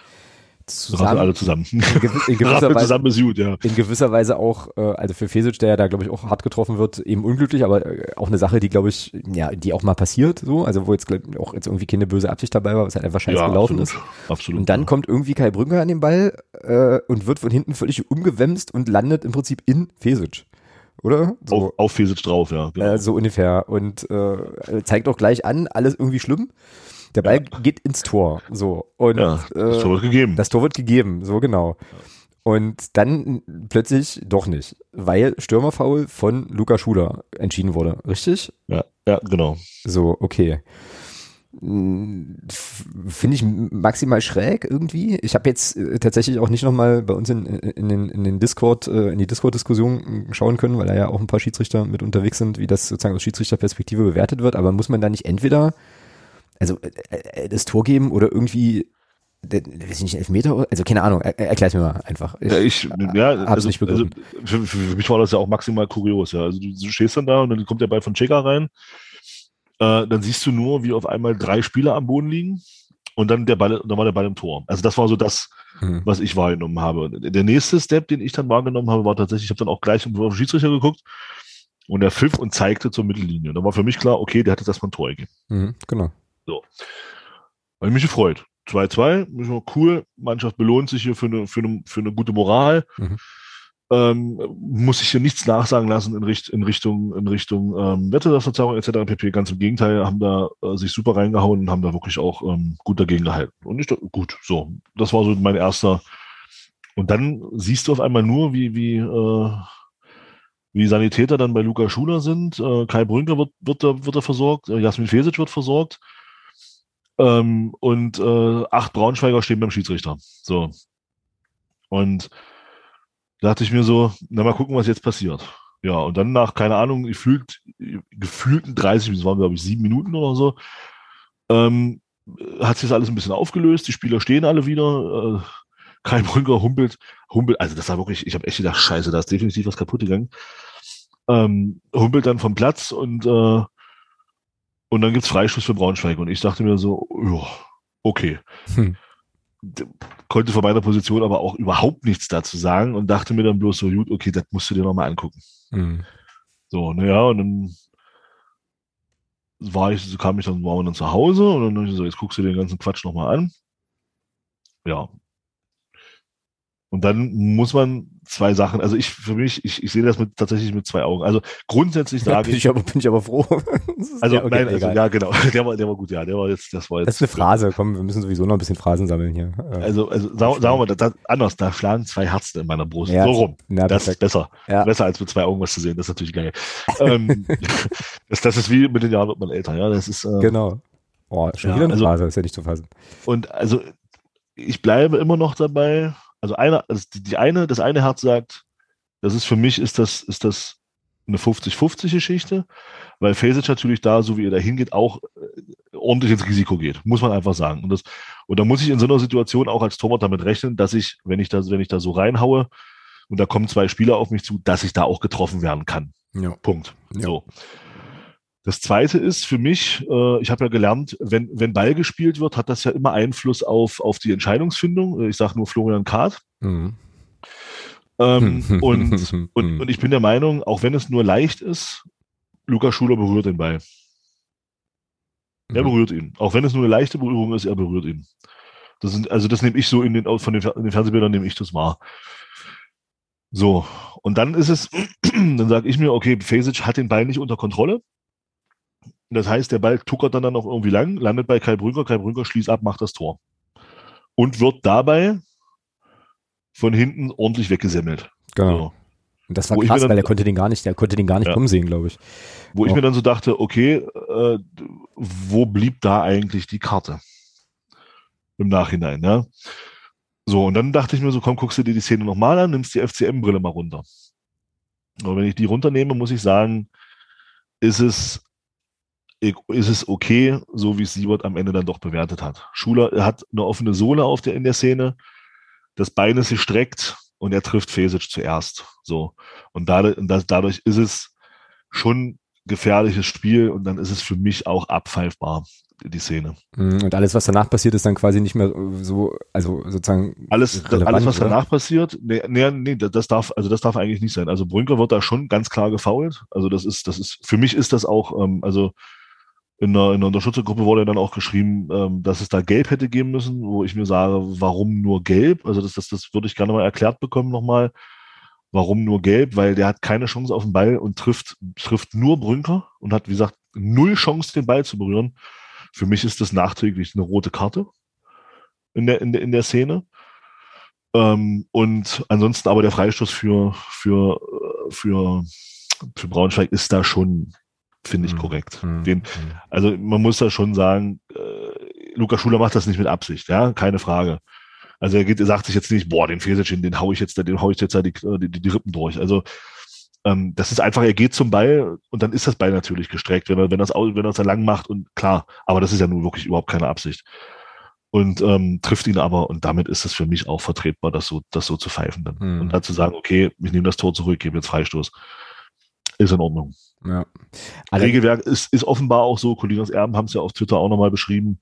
Zusammen. alle zusammen. In, gewi- in gewisser Weise, zusammen ist gut, ja. in gewisser Weise auch, äh, also für Fesic, der ja da, glaube ich, auch hart getroffen wird, eben unglücklich, aber äh, auch eine Sache, die, glaube ich, ja, die auch mal passiert, so, also wo jetzt auch jetzt irgendwie keine böse Absicht dabei war, was halt einfach scheiße ja, gelaufen absolut. ist. Absolut. Und dann ja. kommt irgendwie Kai Brünker an den Ball äh, und wird von hinten völlig umgewemst und landet im Prinzip in Fesic. Oder? So, auf, auf Fesic drauf, ja. Genau. äh, so ungefähr. Und äh, zeigt auch gleich an, alles irgendwie schlimm. Der Ball geht ins Tor. So. Und ja, das äh, Tor wird gegeben. das Tor wird gegeben, so genau. Und dann plötzlich doch nicht, weil Stürmerfoul von Luca Schuler entschieden wurde, richtig? ja, ja, genau. So, okay. Finde ich maximal schräg irgendwie. Ich habe jetzt äh, tatsächlich auch nicht nochmal bei uns in, in, den, in den Discord, äh, in die Discord-Diskussion schauen können, weil da ja auch ein paar Schiedsrichter mit unterwegs sind, wie das sozusagen aus Schiedsrichterperspektive bewertet wird. Aber muss man da nicht entweder, also äh, äh, das Tor geben oder irgendwie, weiß ich nicht, Elfmeter, also keine Ahnung, er, erklär's mir mal einfach. Ja, ich, ja, hab's also, nicht also für, für, mich war das ja auch maximal kurios, ja. Also du, du stehst dann da und dann kommt der Ball von Cheka rein. Äh, dann siehst du nur, wie auf einmal drei Spieler am Boden liegen und dann der Ball, dann war der Ball im Tor. Also das war so das, Mhm. was ich wahrgenommen habe. Der nächste Step, den ich dann wahrgenommen habe, war tatsächlich, ich habe dann auch gleich auf den Schiedsrichter geguckt und der pfiff und zeigte zur Mittellinie. Und dann war für mich klar, okay, der hat jetzt erstmal ein Tor gegeben. Mhm, genau. Habe ich mich gefreut. 2-2, mich war cool. Mannschaft belohnt sich hier für eine, für eine, für eine gute Moral. Mhm. ähm, muss ich hier nichts nachsagen lassen in, Richt, in Richtung, in Richtung ähm, Wettbewerbsverzerrung etc. pp. Ganz im Gegenteil, haben da äh, sich super reingehauen und haben da wirklich auch ähm, gut dagegen gehalten. Und ich gut, so, das war so mein erster. Und dann siehst du auf einmal nur, wie, wie, äh, wie Sanitäter dann bei Luca Schuler sind. Äh, Kai Brünker wird, wird, da, wird er versorgt, äh, Jasmin Fesic wird versorgt. Ähm, und äh, acht Braunschweiger stehen beim Schiedsrichter. So. Und da dachte ich mir so, na mal gucken, was jetzt passiert. Ja, und dann nach, keine Ahnung, gefühlt, gefühlten 30, das waren glaube ich sieben Minuten oder so, ähm, hat sich das alles ein bisschen aufgelöst. Die Spieler stehen alle wieder. Äh, Kai Brünker humpelt, humpelt, also das war wirklich, ich habe echt gedacht, scheiße, da ist definitiv was kaputt gegangen. Ähm, humpelt dann vom Platz und, äh, und dann gibt's Freischuss für Braunschweig. Und ich dachte mir so, ja, okay. Hm konnte von meiner Position aber auch überhaupt nichts dazu sagen und dachte mir dann bloß so, gut, okay, das musst du dir nochmal angucken. Mhm. So, naja, und dann war ich, so kam ich dann, waren wir dann zu Hause und dann so, jetzt guckst du dir den ganzen Quatsch nochmal an. Ja, und dann muss man zwei Sachen, also ich für mich, ich, ich sehe das mit, tatsächlich mit zwei Augen. Also grundsätzlich sage ja, bin ich, aber, bin ich aber froh. also ja, okay, nein, also, ja genau, der war, der war gut, ja, der war jetzt, das war jetzt. Das ist eine Phrase, komm, wir müssen sowieso noch ein bisschen Phrasen sammeln hier. Also, also sagen, sagen wir mal, das, anders, da schlagen zwei Herzen in meiner Brust. Ja, so rum. Ja, das ist besser. Besser als mit zwei Augen was zu sehen, das ist natürlich geil. ähm, das, das ist wie mit den Jahren wird man älter, ja. Das ist, äh, genau. Oh, schon wieder eine also, Phrase, ist ja nicht zu fassen. Und also ich bleibe immer noch dabei, also eine, also die eine, das eine Herz sagt, das ist für mich, ist das, ist das eine 50-50 Geschichte, weil Fesic natürlich da, so wie er da hingeht, auch äh, ordentlich ins Risiko geht, muss man einfach sagen. Und das, und da muss ich in so einer Situation auch als Torwart damit rechnen, dass ich, wenn ich da, wenn ich da so reinhaue und da kommen zwei Spieler auf mich zu, dass ich da auch getroffen werden kann. Ja. Punkt. Ja. So. Das zweite ist für mich, äh, ich habe ja gelernt, wenn, wenn Ball gespielt wird, hat das ja immer Einfluss auf, auf die Entscheidungsfindung. Ich sage nur Florian Kahrt. Mhm. Ähm, und, und, und ich bin der Meinung, auch wenn es nur leicht ist, Lukas Schuler berührt den Ball. Er mhm. berührt ihn. Auch wenn es nur eine leichte Berührung ist, er berührt ihn. Das sind, also das nehme ich so in den, von den, in den Fernsehbildern nehme ich das wahr. So, und dann ist es, dann sage ich mir, okay, Fesic hat den Ball nicht unter Kontrolle. Das heißt, der Ball tuckert dann, dann auch irgendwie lang, landet bei Kai Brünker, Kai Brünker schließt ab, macht das Tor. Und wird dabei von hinten ordentlich weggesemmelt. Genau. So. Und das war wo krass, dann, weil der konnte den gar nicht, der konnte den gar nicht ja. kommen sehen, glaube ich. Wo oh. ich mir dann so dachte, okay, äh, wo blieb da eigentlich die Karte? Im Nachhinein, ja. So, und dann dachte ich mir so, komm, guckst du dir die Szene nochmal an, nimmst die FCM-Brille mal runter. Aber wenn ich die runternehme, muss ich sagen, ist es ist es okay, so wie es Siebert am Ende dann doch bewertet hat. Schuler hat eine offene Sohle auf der, in der Szene, das Bein ist gestreckt und er trifft Fesic zuerst. So. Und dadurch, dadurch ist es schon gefährliches Spiel und dann ist es für mich auch abpfeifbar, die Szene. Mhm, und alles, was danach passiert, ist dann quasi nicht mehr so, also sozusagen. Alles, alles was danach passiert, nee, nee, nee, das darf, also das darf eigentlich nicht sein. Also Brünker wird da schon ganz klar gefault. Also das ist, das ist, für mich ist das auch, ähm, also in der, in der Unterstützergruppe wurde dann auch geschrieben, ähm, dass es da Gelb hätte geben müssen, wo ich mir sage, warum nur Gelb? Also das, das, das würde ich gerne mal erklärt bekommen nochmal. Warum nur Gelb? Weil der hat keine Chance auf den Ball und trifft, trifft nur Brünker und hat, wie gesagt, null Chance, den Ball zu berühren. Für mich ist das nachträglich eine rote Karte in der, in der, in der Szene. Ähm, und ansonsten aber der Freistoß für, für, äh, für, für Braunschweig ist da schon finde ich mhm. korrekt. Mhm. Den, mhm. also man muss da schon sagen, äh, Lukas Schuler macht das nicht mit Absicht, ja, keine Frage. Also er geht, er sagt sich jetzt nicht, boah, den Feserchen, den hau ich jetzt, den hau ich jetzt da die, die, die Rippen durch. Also ähm, das ist einfach, er geht zum Ball und dann ist das Ball natürlich gestreckt, wenn er, wenn das, wenn er das lang macht und klar, aber das ist ja nun wirklich überhaupt keine Absicht. Und ähm, trifft ihn aber und damit ist es für mich auch vertretbar, das so, das so zu pfeifen dann. Mhm. Und dann zu sagen, okay, ich nehme das Tor zurück, gebe jetzt Freistoß ist in Ordnung. Ja. Also, Regelwerk ist, ist offenbar auch so, Colinas Erben haben es ja auf Twitter auch nochmal beschrieben.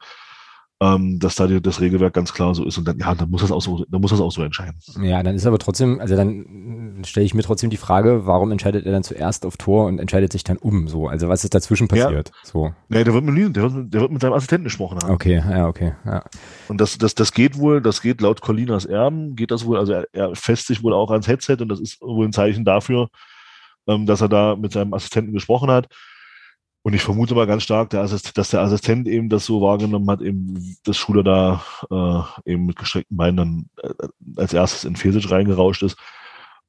ähm, dass da die, das Regelwerk ganz klar so ist und dann, ja, dann muss das auch so, dann muss das auch so entscheiden. Ja, dann ist aber trotzdem, also dann stelle ich mir trotzdem die Frage, warum entscheidet er dann zuerst auf Tor und entscheidet sich dann um so? Also was ist dazwischen passiert? Ja. So. Nee, der wird mit, der wird, der wird mit seinem Assistenten gesprochen haben. Okay, ja, okay, ja. Und das, das, das geht wohl, das geht laut Colinas Erben, geht das wohl, also er, er fässt sich wohl auch ans Headset und das ist wohl ein Zeichen dafür, ähm, dass er da mit seinem Assistenten gesprochen hat. Und ich vermute mal ganz stark, der Assist, dass der Assistent eben das so wahrgenommen hat, eben, dass Schuler da äh, eben mit gestreckten Beinen dann äh, als erstes in Fesic reingerauscht ist.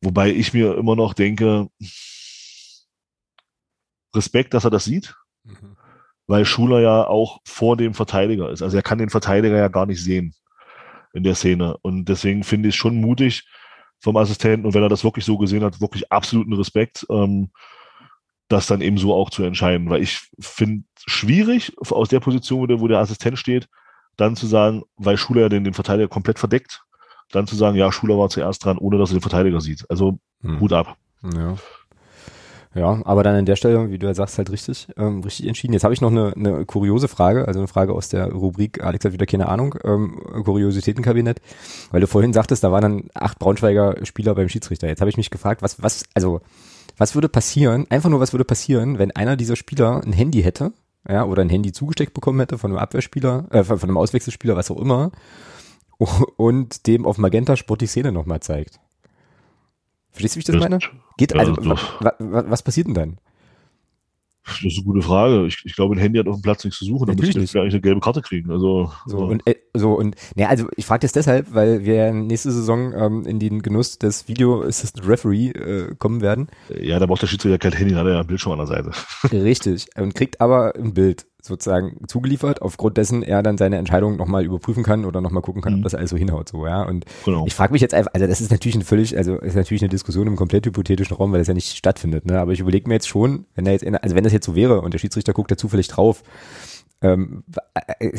Wobei ich mir immer noch denke, Respekt, dass er das sieht, mhm. weil Schuler ja auch vor dem Verteidiger ist. Also er kann den Verteidiger ja gar nicht sehen in der Szene. Und deswegen finde ich es schon mutig vom Assistenten. Und wenn er das wirklich so gesehen hat, wirklich absoluten Respekt. Ähm, das dann eben so auch zu entscheiden. Weil ich finde schwierig, aus der Position, wo der, wo der Assistent steht, dann zu sagen, weil Schuler ja den, den Verteidiger komplett verdeckt, dann zu sagen, ja, Schuler war zuerst dran, ohne dass er den Verteidiger sieht. Also hm. Hut ab. Ja. Ja, aber dann an der Stelle, wie du ja sagst, halt richtig, ähm, richtig entschieden. Jetzt habe ich noch eine, eine kuriose Frage, also eine Frage aus der Rubrik, Alex hat wieder keine Ahnung, ähm, Kuriositätenkabinett, weil du vorhin sagtest, da waren dann acht Braunschweiger Spieler beim Schiedsrichter. Jetzt habe ich mich gefragt, was, was, also was würde passieren, einfach nur was würde passieren, wenn einer dieser Spieler ein Handy hätte, ja, oder ein Handy zugesteckt bekommen hätte von einem Abwehrspieler, äh, von einem Auswechselspieler, was auch immer, und dem auf Magenta Sport die Szene nochmal zeigt. Verstehst du, wie ich das, meine? Geht, also, ja, was, was passiert denn dann? Das ist eine gute Frage. Ich, ich glaube, ein Handy hat auf dem Platz nichts zu suchen, dann müsste wir eigentlich eine gelbe Karte kriegen. Also, so, so. und äh, so und ne, also ich frage das deshalb, weil wir nächste Saison ähm, in den Genuss des Video Assistant Referee äh, kommen werden. Ja, da braucht der Schiedsrichter kein Handy, da hat er ja ein Bildschirm an der Seite. Richtig. Und kriegt aber ein Bild sozusagen zugeliefert, aufgrund dessen er dann seine Entscheidung nochmal überprüfen kann oder nochmal gucken kann, mhm. ob das alles so hinhaut, so, ja. Und genau. ich frage mich jetzt einfach, also das ist natürlich eine völlig, also ist natürlich eine Diskussion im komplett hypothetischen Raum, weil das ja nicht stattfindet, ne. Aber ich überlege mir jetzt schon, wenn er jetzt, in, also wenn das jetzt so wäre und der Schiedsrichter guckt da zufällig drauf, ähm, äh,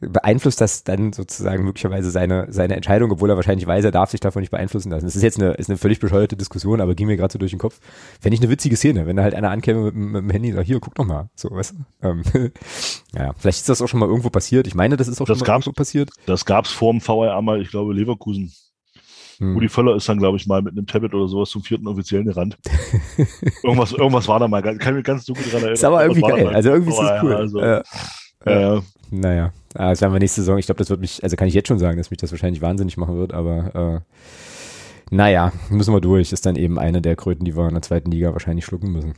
beeinflusst das dann sozusagen möglicherweise seine, seine Entscheidung, obwohl er wahrscheinlich weiß, er darf sich davon nicht beeinflussen lassen. Das ist jetzt eine, ist eine völlig bescheuerte Diskussion, aber ging mir gerade so durch den Kopf. Fände ich eine witzige Szene, wenn da halt einer ankäme mit, mit dem Handy und sagt, hier, guck doch mal. So, du? Ähm, ja, vielleicht ist das auch schon mal irgendwo passiert. Ich meine, das ist auch das schon mal irgendwo passiert. Das gab's vor dem VRA mal, ich glaube, Leverkusen. Hm. Rudi Völler ist dann, glaube ich, mal mit einem Tablet oder sowas zum vierten Offiziellen gerannt. irgendwas, irgendwas war da mal, kann ich mich ganz dunkel dran erinnern. Ist aber irgendwie geil, also irgendwie ist das cool. Also, ja. Ja, naja, das werden wir nächste Saison. Ich glaube, das wird mich, also kann ich jetzt schon sagen, dass mich das wahrscheinlich wahnsinnig machen wird, aber äh, naja, müssen wir durch. Ist dann eben eine der Kröten, die wir in der zweiten Liga wahrscheinlich schlucken müssen.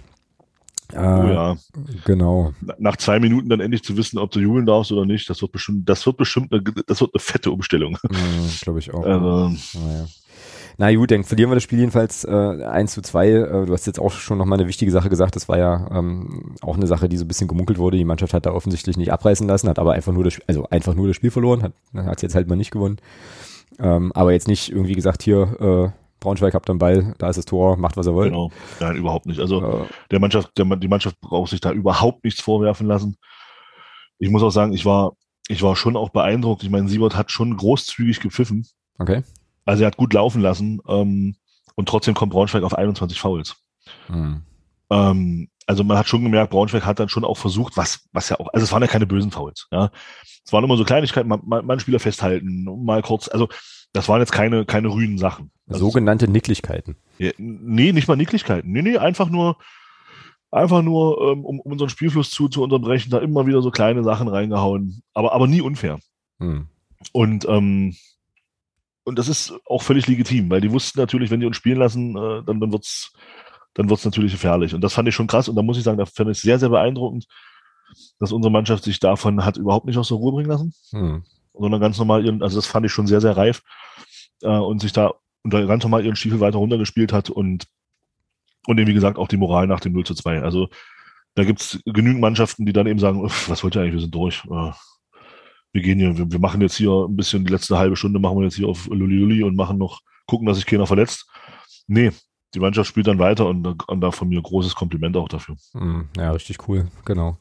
Äh, oh ja. Genau. Nach zwei Minuten dann endlich zu wissen, ob du jubeln darfst oder nicht, das wird bestimmt, das wird bestimmt, eine, das wird eine fette Umstellung. Ja, glaube ich auch. Also, naja. Na gut, dann verlieren wir das Spiel jedenfalls äh, 1 zu 2. Äh, du hast jetzt auch schon nochmal eine wichtige Sache gesagt. Das war ja ähm, auch eine Sache, die so ein bisschen gemunkelt wurde. Die Mannschaft hat da offensichtlich nicht abreißen lassen, hat aber einfach nur das, also einfach nur das Spiel verloren, hat es jetzt halt mal nicht gewonnen. Ähm, aber jetzt nicht irgendwie gesagt, hier, äh, Braunschweig habt den Ball, da ist das Tor, macht was er wollt. Genau, nein, überhaupt nicht. Also äh, der Mannschaft, der, die Mannschaft braucht sich da überhaupt nichts vorwerfen lassen. Ich muss auch sagen, ich war, ich war schon auch beeindruckt. Ich meine, Siebert hat schon großzügig gepfiffen. Okay. Also er hat gut laufen lassen ähm, und trotzdem kommt Braunschweig auf 21 Fouls. Mhm. Ähm, also man hat schon gemerkt, Braunschweig hat dann schon auch versucht, was, was ja auch, also es waren ja keine bösen Fouls. Ja. Es waren immer so Kleinigkeiten, mal, mal, mal einen Spieler festhalten, mal kurz, also das waren jetzt keine, keine rüden Sachen. Also Sogenannte Nicklichkeiten. Ja, nee, nicht mal Nicklichkeiten. Nee, nee, einfach nur, einfach nur, ähm, um, um unseren Spielfluss zu, zu unterbrechen, da immer wieder so kleine Sachen reingehauen, aber, aber nie unfair. Hm. Und ähm, und das ist auch völlig legitim, weil die wussten natürlich, wenn die uns spielen lassen, äh, dann, dann wird's dann wird's natürlich gefährlich. Und das fand ich schon krass. Und da muss ich sagen, da fand ich sehr, sehr beeindruckend, dass unsere Mannschaft sich davon hat überhaupt nicht aus der Ruhe bringen lassen, hm. sondern ganz normal ihren, also das fand ich schon sehr, sehr reif äh, und sich da unter ganz normal ihren Stiefel weiter runtergespielt hat und und eben, wie gesagt, auch die Moral nach dem 0 zu 2. Also da gibt's genügend Mannschaften, die dann eben sagen, was wollt ihr eigentlich, wir sind durch. Äh, wir gehen hier, wir, wir, machen jetzt hier ein bisschen, die letzte halbe Stunde machen wir jetzt hier auf Luli Luli und machen noch, gucken, dass sich keiner verletzt. Nee, die Mannschaft spielt dann weiter und, und da von mir großes Kompliment auch dafür. Hm, ja, richtig cool, genau.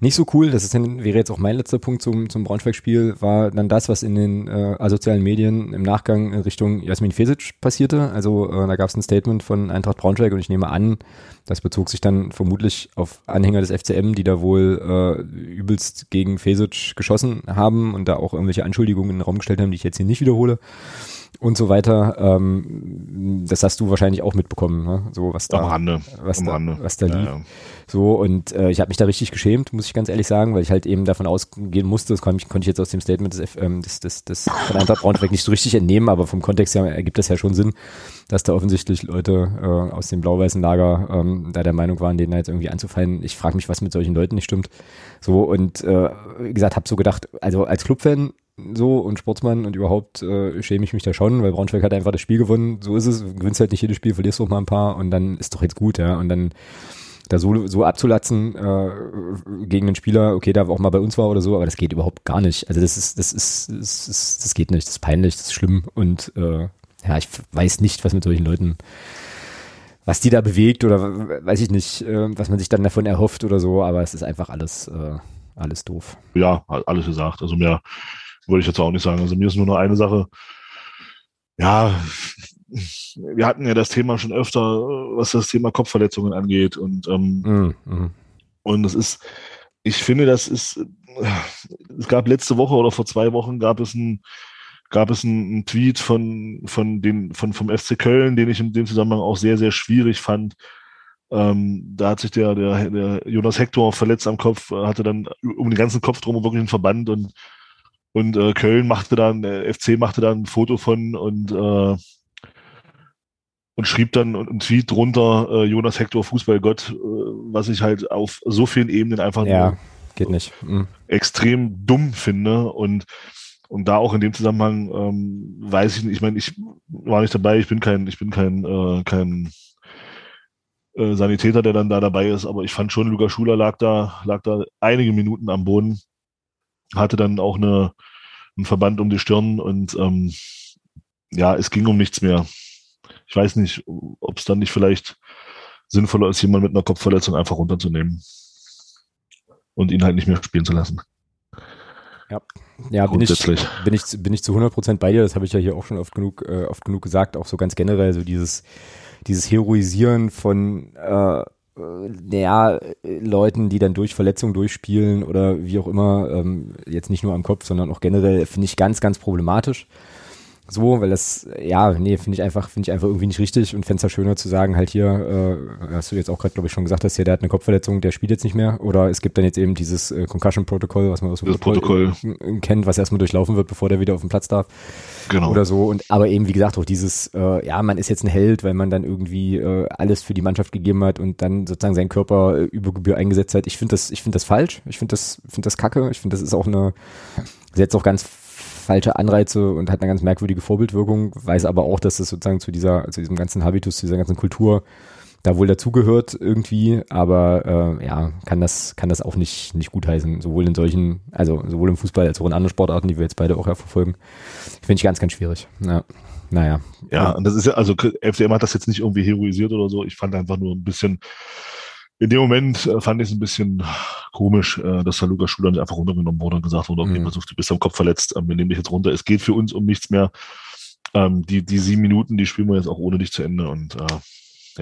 Nicht so cool, das ist dann, wäre jetzt auch mein letzter Punkt zum, zum Braunschweig-Spiel, war dann das, was in den äh, asozialen Medien im Nachgang in Richtung Jasmin Fesic passierte. Also äh, da gab es ein Statement von Eintracht Braunschweig und ich nehme an, das bezog sich dann vermutlich auf Anhänger des FCM, die da wohl äh, übelst gegen Fesic geschossen haben und da auch irgendwelche Anschuldigungen in den Raum gestellt haben, die ich jetzt hier nicht wiederhole und so weiter. Ähm, das hast du wahrscheinlich auch mitbekommen, ne? so was da, Am Rande. was Am da, Rande. was da lief. ja. So und äh, ich habe mich da richtig geschämt, muss ich ganz ehrlich sagen, weil ich halt eben davon ausgehen musste, das konnte ich, konnte ich jetzt aus dem Statement des, ähm, des, des, des von Eintracht Braunschweig nicht so richtig entnehmen, aber vom Kontext her ergibt das ja schon Sinn, dass da offensichtlich Leute äh, aus dem blau-weißen Lager ähm, da der Meinung waren, denen da jetzt irgendwie anzufallen. Ich frage mich, was mit solchen Leuten nicht stimmt. So und äh, wie gesagt, habe so gedacht, also als Clubfan so und Sportsmann und überhaupt äh, schäme ich mich da schon, weil Braunschweig hat einfach das Spiel gewonnen. So ist es. Du gewinnst halt nicht jedes Spiel, verlierst auch mal ein paar und dann ist doch jetzt gut, ja. Und dann da so, so abzulatzen äh, gegen einen Spieler, okay, der auch mal bei uns war oder so, aber das geht überhaupt gar nicht. Also das ist, das ist, das ist, das geht nicht, das ist peinlich, das ist schlimm und äh, ja, ich weiß nicht, was mit solchen Leuten, was die da bewegt oder weiß ich nicht, äh, was man sich dann davon erhofft oder so, aber es ist einfach alles, äh, alles doof. ja, alles gesagt. Also mehr würde ich jetzt auch nicht sagen. Also mir ist nur noch eine Sache. Ja, wir hatten ja das Thema schon öfter, was das Thema Kopfverletzungen angeht. Und, ähm, Mm, mm. und es ist, ich finde, das ist, es gab letzte Woche oder vor zwei Wochen gab es ein, gab es einen, Tweet von, von den, von, vom FC Köln, den ich in dem Zusammenhang auch sehr, sehr schwierig fand. Ähm, da hat sich der, der, der Jonas Hector verletzt am Kopf, hatte dann um den ganzen Kopf drum wirklich einen Verband und, und äh, Köln machte dann, der FC machte dann ein Foto von und, äh, und schrieb dann einen Tweet drunter, äh, Jonas Hector Fußballgott, äh, was ich halt auf so vielen Ebenen einfach Ja, geht nicht. Mm. extrem dumm finde und und da auch in dem Zusammenhang ähm, weiß ich nicht, ich meine, ich war nicht dabei, ich bin kein, ich bin kein, äh, kein äh, Sanitäter, der dann da dabei ist, aber ich fand schon, Lukas Schuler lag da, lag da einige Minuten am Boden, hatte dann auch eine, einen Verband um die Stirn und ähm, ja, es ging um nichts mehr. Ich weiß nicht, ob es dann nicht vielleicht sinnvoller ist, jemanden mit einer Kopfverletzung einfach runterzunehmen und ihn halt nicht mehr spielen zu lassen. Ja, bin ich, bin ich, bin ich zu 100% bei dir. Das habe ich ja hier auch schon oft genug, äh, oft genug gesagt. Auch so ganz generell so dieses, dieses Heroisieren von, äh, naja, äh, Leuten, die dann durch Verletzungen durchspielen oder wie auch immer, ähm, jetzt nicht nur am Kopf, sondern auch generell, finde ich ganz, ganz problematisch. So, weil das, ja, nee, finde ich einfach, finde ich einfach irgendwie nicht richtig und fände es ja schöner zu sagen, halt hier, äh, hast du jetzt auch gerade, glaube ich, schon gesagt hast, hier, der hat eine Kopfverletzung, der spielt jetzt nicht mehr. Oder es gibt dann jetzt eben dieses äh, Concussion-Protokoll, was man aus dem Das Protokoll. äh, kennt, was erstmal durchlaufen wird, bevor der wieder auf den Platz darf Genau. oder so. Und aber eben, wie gesagt, auch dieses, äh, ja, man ist jetzt ein Held, weil man dann irgendwie äh, alles für die Mannschaft gegeben hat und dann sozusagen seinen Körper äh, über Gebühr eingesetzt hat. Ich finde das, ich finde das falsch. Ich finde das, finde das kacke. Ich finde, das ist auch eine, setzt auch ganz falsche Anreize und hat eine ganz merkwürdige Vorbildwirkung, weiß aber auch, dass es sozusagen zu dieser, zu diesem ganzen Habitus, zu dieser ganzen Kultur da wohl dazugehört irgendwie, aber äh, ja, kann das, kann das auch nicht, nicht gutheißen, sowohl in solchen, also sowohl im Fußball als auch in anderen Sportarten, die wir jetzt beide auch ja verfolgen. Finde ich ganz, ganz schwierig. Ja. Naja. Ja, und das ist ja, also FCM hat das jetzt nicht irgendwie heroisiert oder so. Ich fand einfach nur ein bisschen, in dem Moment äh, fand ich es ein bisschen komisch, äh, dass da Lukas Schuler nicht einfach runtergenommen wurde und gesagt wurde, okay, Mhm. auf, du bist am Kopf verletzt, ähm, wir nehmen dich jetzt runter. Es geht für uns um nichts mehr. Ähm, die, die sieben Minuten, die spielen wir jetzt auch ohne dich zu Ende und äh,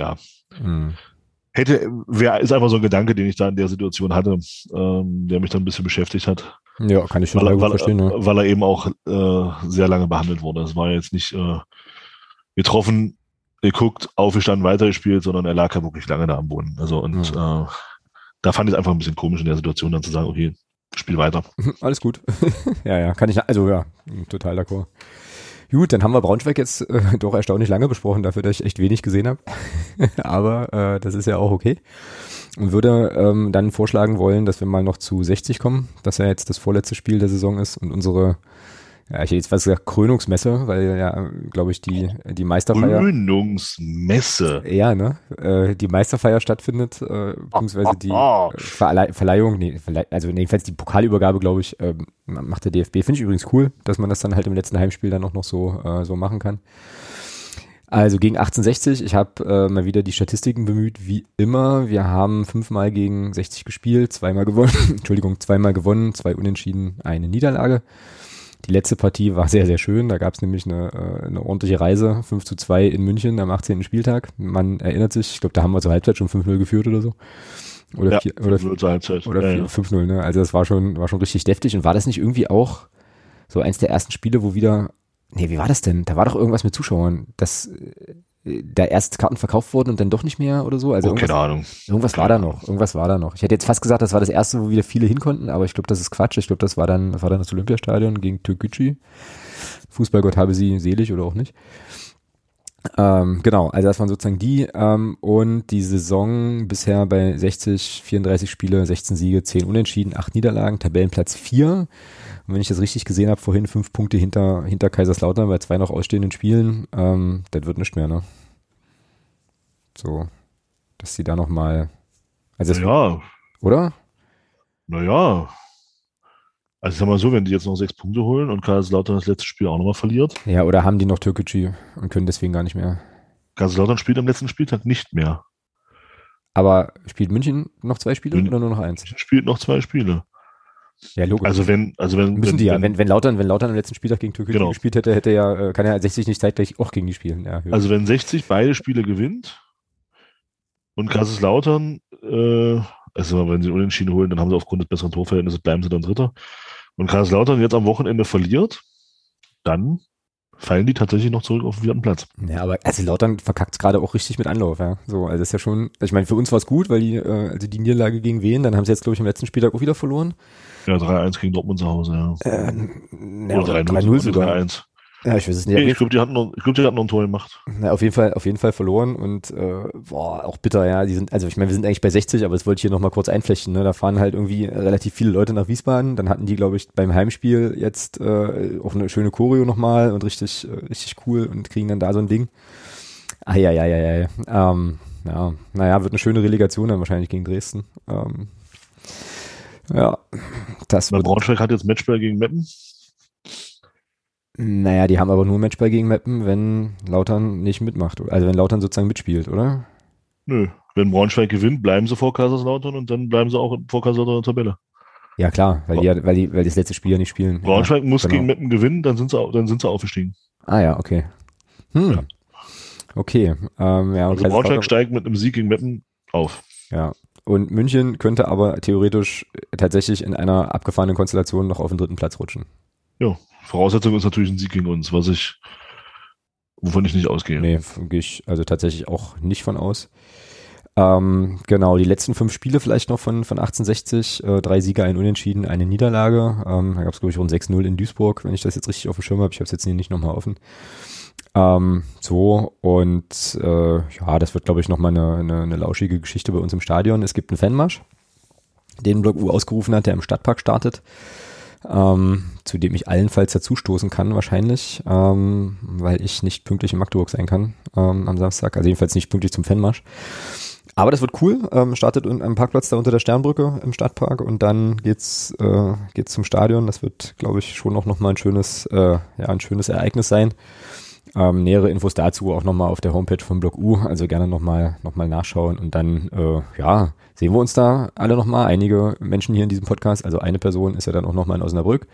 ja, Mhm. hätte, wer ist einfach so ein Gedanke, den ich da in der Situation hatte, ähm, der mich dann ein bisschen beschäftigt hat. Ja, kann ich schon weil, er- verstehen. Ne? weil er eben auch äh, sehr lange behandelt wurde. Es war jetzt nicht äh, getroffen, geguckt, aufgestanden, weitergespielt, sondern er lag ja wirklich lange da am Boden. Also und Mhm. äh, da fand ich es einfach ein bisschen komisch in der Situation dann zu sagen, okay, spiel weiter. Alles gut. ja, ja, kann ich, also ja, total d'accord. Gut, dann haben wir Braunschweig jetzt äh, doch erstaunlich lange besprochen, dafür, dass ich echt wenig gesehen habe. Aber äh, das ist ja auch okay. Und würde ähm, dann vorschlagen wollen, dass wir mal noch zu 60 kommen, dass ja jetzt das vorletzte Spiel der Saison ist und unsere, ja, ich hätte jetzt was gesagt, Krönungsmesse, weil ja, glaube ich, die, die Meisterfeier. Krönungsmesse. Ja, ne? Äh, die Meisterfeier stattfindet, äh, beziehungsweise die äh, Verleih Verleihung, nee, Verleih also jedenfalls die Pokalübergabe, glaube ich, ähm, macht der DFB. Finde ich übrigens cool, dass man das dann halt im letzten Heimspiel dann auch noch so, äh, so machen kann. Also gegen 1860, ich habe äh, mal wieder die Statistiken bemüht, wie immer. Wir haben fünfmal gegen 60 gespielt, zweimal gewonnen, Entschuldigung, zweimal gewonnen, zwei Unentschieden, eine Niederlage. Die letzte Partie war sehr, sehr schön. Da gab es nämlich eine, äh, eine ordentliche Reise, 5 zu 2 in München am 18. Spieltag. Man erinnert sich, ich glaube, da haben wir zur Halbzeit schon 5-0 geführt oder so. Oder, Ja, vier, oder, 5-0 zur Halbzeit. oder Ja, ja. 5-0, ne? Also das war schon, war schon richtig deftig. Und war das nicht irgendwie auch so eins der ersten Spiele, wo wieder, nee, wie war das denn? Da war doch irgendwas mit Zuschauern, dass äh, da erst Karten verkauft wurden und dann doch nicht mehr oder so. Also Oh, irgendwas, keine Ahnung. irgendwas war da noch. Irgendwas war da noch. Ich hätte jetzt fast gesagt, das war das erste, wo wieder viele hin konnten, aber ich glaube, das ist Quatsch. Ich glaube, das war dann, das war dann das Olympiastadion gegen Türkgücü. Fußballgott habe sie selig oder auch nicht. Ähm, genau, also das waren sozusagen die ähm, und die Saison bisher bei 60, 34 Spiele, 16 Siege, 10 Unentschieden, 8 Niederlagen, Tabellenplatz 4. Und wenn ich das richtig gesehen habe, vorhin fünf Punkte hinter, hinter Kaiserslautern bei zwei noch ausstehenden Spielen, ähm, das wird nicht mehr, ne? So, dass sie da nochmal, also das, Ja, oder? naja. Also sag mal so, wenn die jetzt noch sechs Punkte holen und Kaiserslautern das letzte Spiel auch nochmal verliert, Ja, oder haben die noch Türkgücü und können deswegen gar nicht mehr. Kaiserslautern spielt am letzten Spieltag nicht mehr. Aber spielt München noch zwei Spiele Mün- oder nur noch eins? Spielt noch zwei Spiele. Ja, logisch. Also wenn, also wenn, Müssen wenn, die ja, wenn, wenn Lautern, wenn Lautern am letzten Spieltag gegen Türkei Genau. gespielt hätte, hätte ja, äh, kann ja 60 nicht zeitgleich auch gegen die spielen. Ja, also wenn 60 beide Spiele gewinnt und Kaiserslautern, äh, also wenn sie unentschieden holen, dann haben sie aufgrund des besseren Torverhältnisses bleiben sie dann Dritter. Und Kaiserslautern jetzt am Wochenende verliert, dann fallen die tatsächlich noch zurück auf den vierten Platz. ja, aber also Lautern verkackt gerade auch richtig mit Anlauf, ja. So, also das ist ja schon, ich meine, für uns war es gut, weil die, äh, also die Niederlage gegen Wen, dann haben sie jetzt, glaube ich, im letzten Spieltag auch wieder verloren. Ja, 3-1 gegen Dortmund zu Hause, ja. Äh, ja, Oder 3-0 3-0 sogar. 3-1. Ja, ich weiß es nicht. Ich glaube, die hatten noch, ich glaube, die hatten noch ein Tor gemacht. Na, auf jeden Fall, auf jeden Fall verloren und äh, boah, auch bitter, ja. Die sind, also ich meine, wir sind eigentlich bei 60, aber das wollte ich hier nochmal kurz einflechten. Ne? Da fahren halt irgendwie relativ viele Leute nach Wiesbaden. Dann hatten die, glaube ich, beim Heimspiel jetzt äh, auch eine schöne Choreo nochmal und richtig, äh, richtig cool und kriegen dann da so ein Ding. Ah ja, ja, ja, ja. Ähm, ja, naja, wird eine schöne Relegation dann wahrscheinlich gegen Dresden. Ähm, ja, das. Braunschweig hat jetzt Matchball gegen Meppen. Naja, die haben aber nur Matchball gegen Meppen, wenn Lautern nicht mitmacht. Also wenn Lautern sozusagen mitspielt, oder? Nö. Wenn Braunschweig gewinnt, bleiben sie vor Kaiserslautern und dann bleiben sie auch vor Kaiserslautern in der Tabelle. Ja, klar, weil die, ja, weil die, weil die das letzte Spiel ja nicht spielen. Braunschweig muss genau. gegen Meppen gewinnen, dann sind sie, dann sind sie aufgestiegen. Ja. Ah ja, okay. Hm. Ja. Okay. Ähm, ja, und Also Braunschweig steigt mit einem Sieg gegen Meppen auf. ja. Und München könnte aber theoretisch tatsächlich in einer abgefahrenen Konstellation noch auf den dritten Platz rutschen. Ja. Voraussetzung ist natürlich ein Sieg gegen uns, was ich, wovon ich nicht ausgehe. Nee, gehe ich also tatsächlich auch nicht von aus. Ähm, genau, die letzten fünf Spiele vielleicht noch von, von 1860, äh, drei Siege, ein Unentschieden, eine Niederlage. Ähm, da gab es, glaube ich, rund 6-0 in Duisburg, wenn ich das jetzt richtig auf dem Schirm habe. Ich habe es jetzt hier nicht nochmal offen. Ähm, so, und äh, ja, das wird, glaube ich, nochmal eine, eine, eine lauschige Geschichte bei uns im Stadion. Es gibt einen Fanmarsch, den Block U ausgerufen hat, der im Stadtpark startet ähm, zu dem ich allenfalls dazustoßen kann wahrscheinlich, ähm, weil ich nicht pünktlich in Magdeburg sein kann ähm, am Samstag, also jedenfalls nicht pünktlich zum Fanmarsch. Aber das wird cool, ähm, startet am Parkplatz da unter der Sternbrücke im Stadtpark und dann geht's, äh, geht's zum Stadion. Das wird, glaube ich, schon auch nochmal ein schönes, äh, ja, ein schönes Ereignis sein. Ähm, nähere Infos dazu auch nochmal auf der Homepage von Block U, also gerne nochmal noch mal nachschauen und dann, äh, ja, sehen wir uns da alle nochmal. Einige Menschen hier in diesem Podcast, also eine Person ist ja dann auch nochmal in Osnabrück.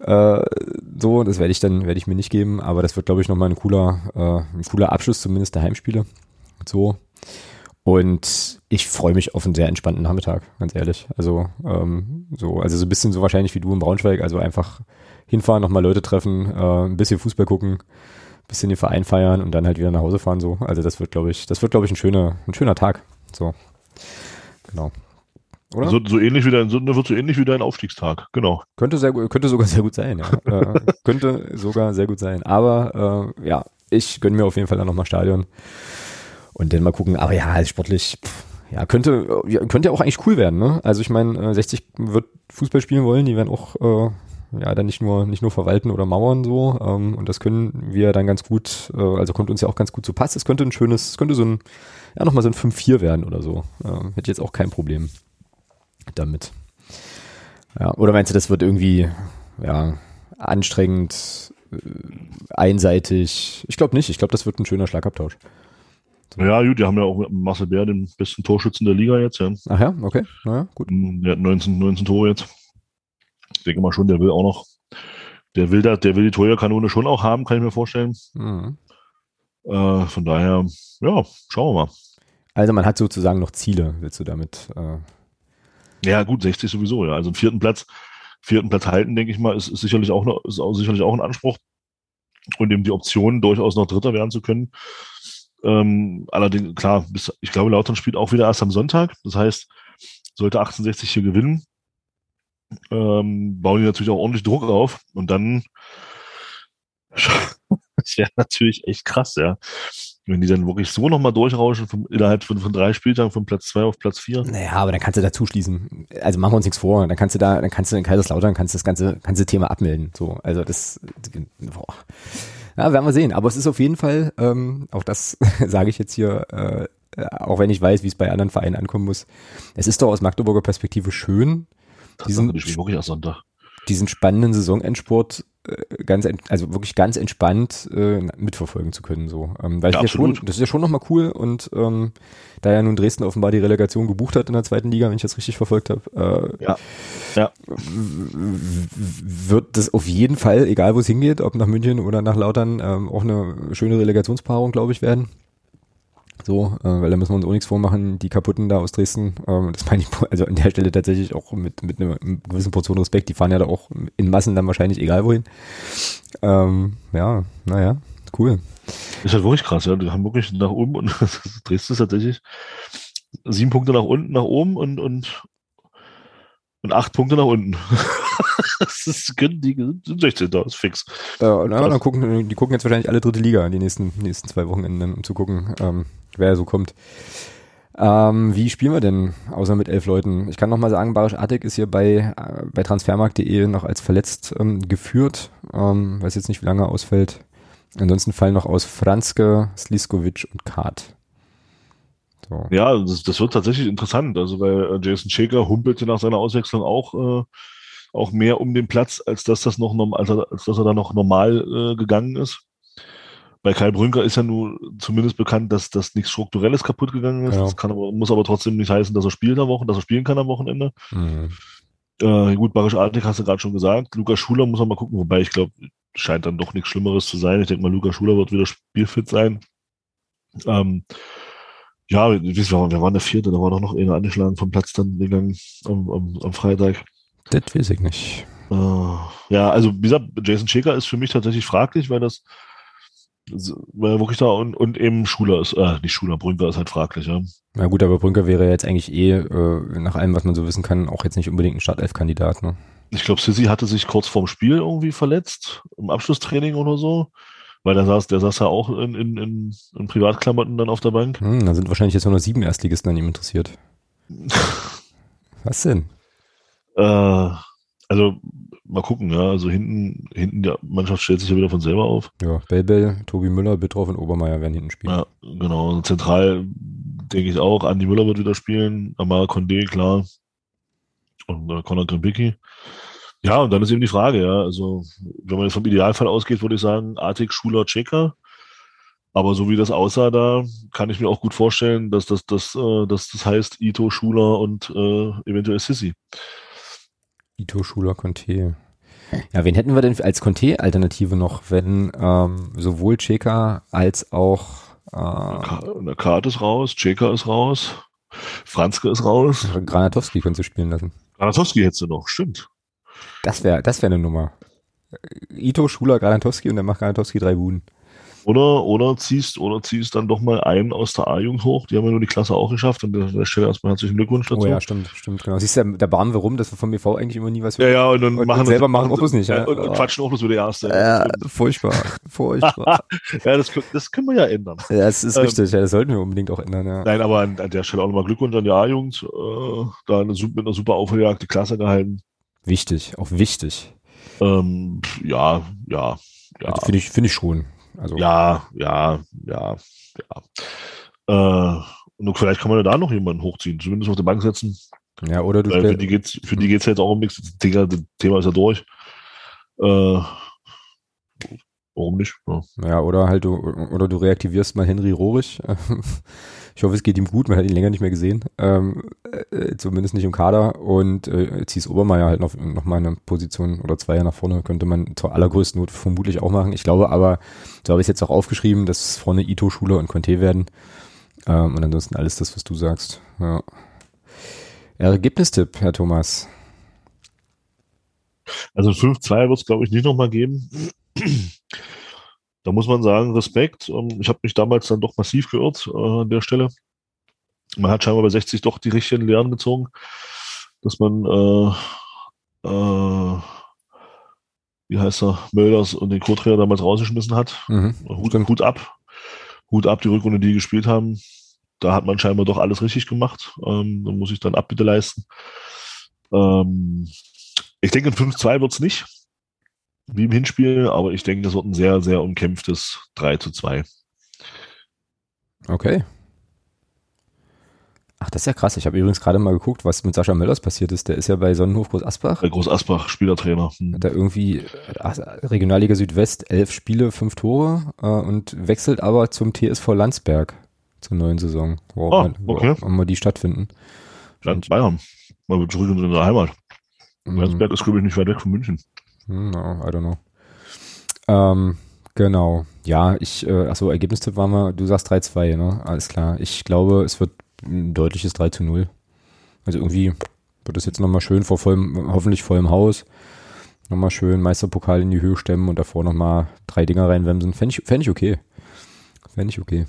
Äh, so, das werde ich dann, werde ich mir nicht geben, aber das wird, glaube ich, nochmal ein cooler, äh, ein cooler Abschluss zumindest der Heimspiele. So. Und ich freue mich auf einen sehr entspannten Nachmittag, ganz ehrlich. Also, ähm, so, also so ein bisschen so wahrscheinlich wie du in Braunschweig, also einfach hinfahren, nochmal Leute treffen, äh, ein bisschen Fußball gucken, ein bisschen den Verein feiern und dann halt wieder nach Hause fahren, so. Also das wird, glaube ich, das wird, glaube ich, ein schöner, ein schöner Tag. So. Genau. Oder? So, so ähnlich wie dein, so, wird so ähnlich wie dein Aufstiegstag. Genau. Könnte sehr gut, könnte sogar sehr gut sein, ja. äh, könnte sogar sehr gut sein. Aber äh, ja, ich gönne mir auf jeden Fall dann nochmal Stadion. Und dann mal gucken, aber ja, als sportlich, pff, ja, könnte, ja, könnte ja auch eigentlich cool werden, ne? Also ich meine, äh, 60 wird Fußball spielen wollen, die werden auch äh, ja dann nicht nur nicht nur verwalten oder mauern so. Ähm, und das können wir dann ganz gut, äh, also kommt uns ja auch ganz gut zu Pass. Es könnte ein schönes, es könnte so ein, ja, nochmal so ein 5-4 werden oder so. Ähm, hätte ich jetzt auch kein Problem damit. Ja, oder meinst du, das wird irgendwie ja, anstrengend, äh, einseitig. Ich glaube nicht. Ich glaube, das wird ein schöner Schlagabtausch. Ja, gut, die haben ja auch Marcel Bär den besten Torschützen der Liga jetzt. Ja. Ach ja, okay. Naja, gut. Der hat 19, 19 Tore jetzt. Ich denke mal schon, der will auch noch, der will, da, der will die Torjägerkanone schon auch haben, kann ich mir vorstellen. Mhm. Äh, von daher, ja, schauen wir mal. Also man hat sozusagen noch Ziele, willst du damit? Äh Ja, gut, 60 sowieso, ja. Also im vierten Platz, vierten Platz halten, denke ich mal, ist, ist sicherlich auch noch, ist auch sicherlich auch ein Anspruch. Und eben die Option, durchaus noch Dritter werden zu können. Ähm, allerdings, klar, bis, ich glaube, Lautern spielt auch wieder erst am Sonntag. Das heißt, sollte 1860 hier gewinnen, ähm, bauen die natürlich auch ordentlich Druck auf. Und dann das wäre natürlich echt krass, ja. Wenn die dann wirklich so nochmal durchrauschen vom, innerhalb von, von drei Spieltagen von Platz zwei auf Platz vier. Naja, aber dann kannst du da zuschließen. Also machen wir uns nichts vor. Dann kannst du da, dann kannst du in Kaiserslautern kannst das ganze, ganze Thema abmelden. So, also das, boah. Ja, werden wir sehen. Aber es ist auf jeden Fall, ähm, auch das sage ich jetzt hier, äh, auch wenn ich weiß, wie es bei anderen Vereinen ankommen muss. Es ist doch aus Magdeburger Perspektive schön, diesen, wirklich erst Sonntag. diesen spannenden Saisonendsport äh, ganz, also wirklich ganz entspannt äh, mitverfolgen zu können. So, ähm, weil Ja, ja schon, das ist ja schon nochmal cool und ähm, da ja nun Dresden offenbar die Relegation gebucht hat in der zweiten Liga, wenn ich das richtig verfolgt habe, äh, Ja. Ja. wird das auf jeden Fall, egal wo es hingeht, ob nach München oder nach Lautern, ähm, auch eine schöne Relegationspaarung, glaube ich, werden. So, äh, weil da müssen wir uns auch nichts vormachen, die Kaputten da aus Dresden, ähm, das meine ich also an der Stelle tatsächlich auch mit, mit einer gewissen Portion Respekt, die fahren ja da auch in Massen dann wahrscheinlich egal wohin. Ähm, ja, naja, cool. Ist halt wirklich krass, ja. Die haben wirklich nach oben und Dresden ist tatsächlich sieben Punkte nach unten, nach oben und, und, und acht Punkte nach unten. das ist, können die sind 16 da, ist fix. Äh, na, dann gucken, die gucken jetzt wahrscheinlich alle dritte Liga die nächsten, nächsten zwei Wochenenden, um zu gucken, ähm, wer so kommt. Ähm, wie spielen wir denn, außer mit elf Leuten? Ich kann noch mal sagen, Barisch Artig ist hier bei, äh, bei transfermarkt.de noch als verletzt ähm, geführt. Ähm, weiß jetzt nicht, wie lange ausfällt. Ansonsten fallen noch aus Franzke, Sliskovic und Kart. So. Ja, das, das wird tatsächlich interessant. Also, weil äh, Jason Shaker humpelte nach seiner Auswechslung auch, äh, auch mehr um den Platz, als dass das noch als, er, als dass er da noch normal äh, gegangen ist. Bei Kai Brünker ist ja nun zumindest bekannt, dass das nichts Strukturelles kaputt gegangen ist. Ja. Das kann aber, muss aber trotzdem nicht heißen, dass er spielt am Wochen, dass er spielen kann am Wochenende. Mhm. Äh, gut, Barisch Artig hast du gerade schon gesagt. Lukas Schuler muss man mal gucken, wobei ich glaube, scheint dann doch nichts Schlimmeres zu sein. Ich denke mal, Lukas Schuler wird wieder spielfit sein. Ähm, ja, wie- wie- wer war, wer war der vierte? Da war doch noch einer angeschlagen vom Platz dann gegangen am, am, am Freitag. Das weiß ich nicht. Äh, ja, also wie gesagt, Jason Shaker ist für mich tatsächlich fraglich, weil das wirklich da und, und eben Schuler ist, äh, nicht Schuler, Brünker ist halt fraglich, ja. Na gut, aber Brünker wäre jetzt eigentlich eh, äh, nach allem, was man so wissen kann, auch jetzt nicht unbedingt ein Startelf-Kandidat. Ne? Ich glaube, Sissi hatte sich kurz vorm Spiel irgendwie verletzt, im Abschlusstraining oder so. Weil der saß, der saß ja auch in, in, in, in Privatklamotten dann auf der Bank. Hm, da sind wahrscheinlich jetzt nur noch sieben Erstligisten an ihm interessiert. Was denn? Äh, also mal gucken, ja. Also hinten, hinten, die Mannschaft stellt sich ja wieder von selber auf. Ja, Belbel, Tobi Müller, Bittroff und Obermeier werden hinten spielen. Ja, genau. Und Zentral denke ich auch. Andi Müller wird wieder spielen. Amara Condé, klar. Und äh, Conor Grimbicki. Ja, und dann ist eben die Frage, ja. Also, wenn man jetzt vom Idealfall ausgeht, würde ich sagen, Artig, Schuler, Checker. Aber so wie das aussah, da kann ich mir auch gut vorstellen, dass das, das, äh, dass das heißt Ito, Schuler und äh, eventuell Sissi. Ito, Schuler, Conte. Ja, wen hätten wir denn als Conte-Alternative noch, wenn ähm, sowohl Cheka als auch äh, Ka- Der Kart ist raus, Checker ist raus, Franzke ist raus. Granatowski könntest du spielen lassen? Granatowski hättest du noch, stimmt. Das wäre das wär eine Nummer. Ito, Schuler, Granatowski und dann macht Granatowski drei Buden. Oder, oder ziehst, oder ziehst dann doch mal einen aus der A-Jugend hoch. Die haben ja nur die Klasse auch geschafft. Und an der Stelle erstmal herzlichen Glückwunsch dazu. Oh ja, stimmt, stimmt, genau. Siehst du, da bahnen wir rum, dass wir vom BV eigentlich immer nie was ja, ja, und dann Und- machen und selber machen wir bloß nicht, ja. Und, und quatschen auch über die erste. Ja, furchtbar, furchtbar. ja das, das können wir ja ändern. ja, das ist Ähm, richtig, ja, das sollten wir unbedingt auch ändern, ja. Nein, aber an, an der Stelle auch nochmal Glückwunsch an die A-Jugend. Äh, da eine, mit einer super Aufholjagd die Klasse gehalten. Wichtig, auch wichtig. Ähm, ja, ja, ja. Also finde ich, finde ich schon. Also, Ja, ja, ja, ja. Äh, und vielleicht kann man ja da noch jemanden hochziehen, zumindest auf der Bank setzen. ja oder du Weil für die geht's, für die geht's jetzt auch um nichts. Das Thema, das Thema ist ja durch. Äh, Warum nicht? Ja. Ja, oder halt du, oder du reaktivierst mal Henry Rohrig. Ich hoffe, es geht ihm gut, man hat ihn länger nicht mehr gesehen. Ähm, äh, zumindest nicht im Kader. Und äh, ziehst Obermeier halt noch, noch mal eine Position oder zwei nach vorne, könnte man zur allergrößten Not vermutlich auch machen. Ich glaube aber, so habe ich es jetzt auch aufgeschrieben, dass vorne Ito, Schule und Conte werden. Ähm, und ansonsten alles das, was du sagst. Ja. Ergebnistipp, Herr Thomas. Also 5-2 wird es, glaube ich, nicht nochmal geben. Da muss man sagen, Respekt. Ähm, ich habe mich damals dann doch massiv geirrt äh, an der Stelle. Man hat scheinbar bei 60 doch die richtigen Lehren gezogen, dass man, äh, äh, wie heißt er, Mölders und den Co-Trainer damals rausgeschmissen hat. Mhm, Hut, Hut ab. Hut ab, die Rückrunde, die gespielt haben. Da hat man scheinbar doch alles richtig gemacht. Ähm, da muss ich dann Abbitte leisten. Ähm, ich denke, ein 5-2 wird es nicht wie im Hinspiel, aber ich denke, das wird ein sehr, sehr umkämpftes 3 zu 2. Okay. Ach, das ist ja krass. Ich habe übrigens gerade mal geguckt, was mit Sascha Möllers passiert ist. Der ist ja bei Sonnenhof Groß Asbach. Bei Groß Asbach, Spielertrainer. Hm. Hat er irgendwie ach, Regionalliga Südwest, elf Spiele, fünf Tore äh, und wechselt aber zum TSV Landsberg zur neuen Saison, wo, oh, auch, wo okay. auch mal die stattfinden. Land Bayern. Mal zurück in unsere Heimat. Mhm. Landsberg ist, glaube ich, nicht weit weg von München. Hm, No, I don't know. Ähm, genau. Ja, ich, äh, achso, Ergebnistipp war mal, du sagst 3-2, ne? Alles klar. Ich glaube, es wird ein deutliches 3 zu 0. Also irgendwie wird es jetzt nochmal schön vor vollem, hoffentlich vollem Haus. Nochmal schön Meisterpokal in die Höhe stemmen und davor nochmal drei Dinger reinwemsen. Fände ich, fänd ich okay. Fände ich okay.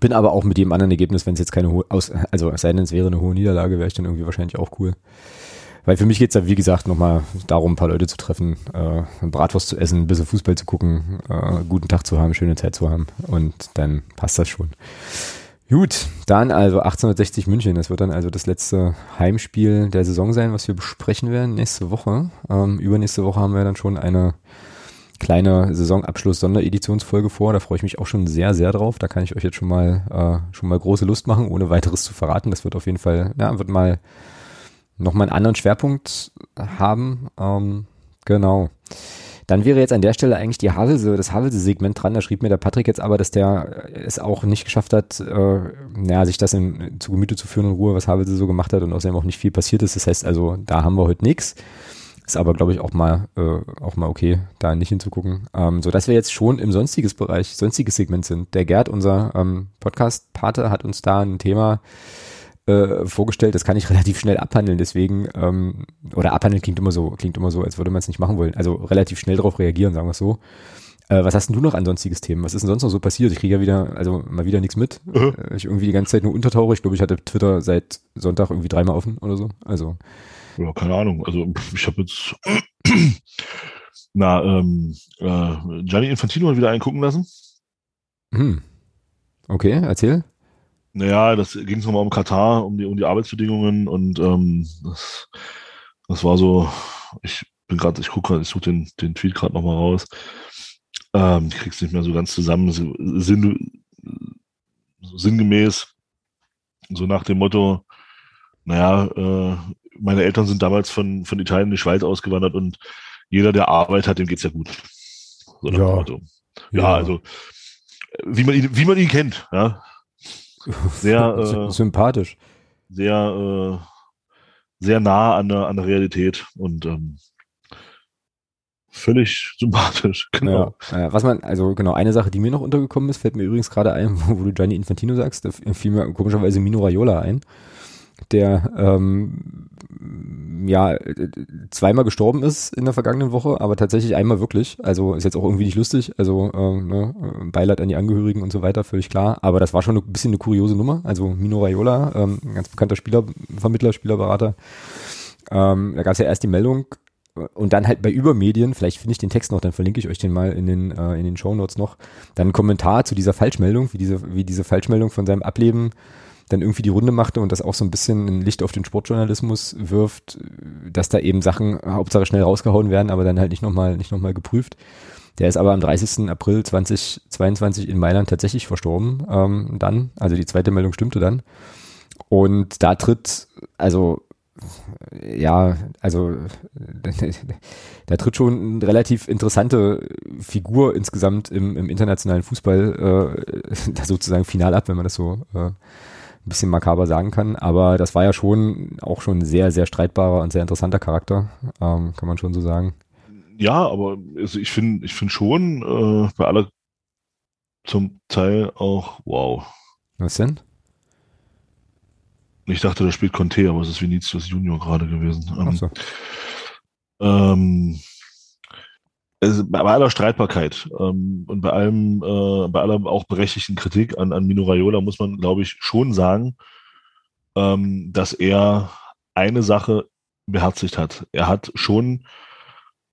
Bin aber auch mit jedem anderen Ergebnis, wenn es jetzt keine hohe, also es sei denn, es wäre eine hohe Niederlage, wäre ich dann irgendwie wahrscheinlich auch cool. Weil für mich geht es ja, wie gesagt, nochmal darum, ein paar Leute zu treffen, äh, Bratwurst zu essen, ein bisschen Fußball zu gucken, äh, guten Tag zu haben, schöne Zeit zu haben und dann passt das schon. Gut, dann also 1860 München. Das wird dann also das letzte Heimspiel der Saison sein, was wir besprechen werden nächste Woche. Ähm, übernächste Woche haben wir dann schon eine kleine Saisonabschluss-Sondereditionsfolge vor. Da freue ich mich auch schon sehr, sehr drauf. Da kann ich euch jetzt schon mal äh, schon mal große Lust machen, ohne weiteres zu verraten. Das wird auf jeden Fall, ja, wird mal nochmal einen anderen Schwerpunkt haben. Ähm, genau. Dann wäre jetzt an der Stelle eigentlich die Havelse, das Havelse-Segment dran. Da schrieb mir der Patrick jetzt aber, dass der es auch nicht geschafft hat, äh, naja, sich das in, zu Gemüte zu führen in Ruhe, was Havelse so gemacht hat und außerdem auch nicht viel passiert ist. Das heißt also, da haben wir heute nichts. Ist aber, glaube ich, auch mal, äh, auch mal okay, da nicht hinzugucken. Ähm, so dass wir jetzt schon im sonstiges Bereich, sonstiges Segment sind. Der Gerd, unser ähm, Podcast-Pate, hat uns da ein Thema äh, vorgestellt, das kann ich relativ schnell abhandeln, deswegen, ähm, oder abhandeln klingt immer so, klingt immer so, als würde man es nicht machen wollen. Also relativ schnell darauf reagieren, sagen wir es so. Äh, was hast denn du noch an sonstiges Themen? Was ist denn sonst noch so passiert? Ich kriege ja wieder, also mal wieder nichts mit. Mhm. Ich irgendwie die ganze Zeit nur untertauche. Ich glaube, ich hatte Twitter seit Sonntag irgendwie dreimal offen oder so. Also, Ja, keine Ahnung. Also ich habe jetzt na, ähm, äh, Gianni Infantino hat wieder einen gucken lassen. hm. Okay, erzähl. Naja, das ging nochmal um Katar, um die, um die Arbeitsbedingungen und ähm, das, das war so, ich bin gerade, ich gucke ich suche den, den Tweet gerade nochmal raus. Ähm, ich krieg's nicht mehr so ganz zusammen. Sinn, sinngemäß, so nach dem Motto, naja, äh, meine Eltern sind damals von, von Italien in die Schweiz ausgewandert und jeder, der Arbeit hat, dem geht's ja gut. So nach Ja. dem Motto. Ja, also wie man ihn, wie man ihn kennt, ja. Sehr, äh, sympathisch. sehr, äh, sehr nah an der, an der Realität und ähm, völlig sympathisch. Genau. Ja, was man, also genau, eine Sache, die mir noch untergekommen ist, fällt mir übrigens gerade ein, wo, wo du Gianni Infantino sagst, da fiel mir komischerweise Mino Raiola ein, der ähm, ja äh, zweimal gestorben ist in der vergangenen Woche, aber tatsächlich einmal wirklich. Also ist jetzt auch irgendwie nicht lustig. Also ähm, ne, Beileid an die Angehörigen und so weiter, völlig klar. Aber das war schon ein bisschen eine kuriose Nummer. Also Mino Raiola, ähm, ein ganz bekannter Spielervermittler, Spielerberater. Ähm, da gab es ja erst die Meldung, und dann halt bei Übermedien, vielleicht finde ich den Text noch, dann verlinke ich euch den mal in den, äh, in den Shownotes noch, dann ein Kommentar zu dieser Falschmeldung, wie diese, wie diese Falschmeldung von seinem Ableben dann irgendwie die Runde machte und das auch so ein bisschen ein Licht auf den Sportjournalismus wirft, dass da eben Sachen Hauptsache schnell rausgehauen werden, aber dann halt nicht nochmal nicht noch mal geprüft. Der ist aber am 30. April 2022 in Mailand tatsächlich verstorben. Ähm, dann, also die zweite Meldung stimmte dann. Und da tritt, also ja, also da tritt schon eine relativ interessante Figur insgesamt im, im internationalen Fußball äh, da sozusagen final ab, wenn man das so äh, ein bisschen makaber sagen kann. Aber das war ja schon auch schon ein sehr, sehr streitbarer und sehr interessanter Charakter, ähm, kann man schon so sagen. Ja, aber also ich finde ich finde schon äh, bei aller zum Teil auch wow. Was denn? Ich dachte, da spielt Conte, aber es ist Vinicius Junior gerade gewesen. Ach so. Ähm, also bei aller Streitbarkeit ähm, und bei allem, äh, bei aller auch berechtigten Kritik an, an Mino Raiola muss man, glaube ich, schon sagen, ähm, dass er eine Sache beherzigt hat. Er hat schon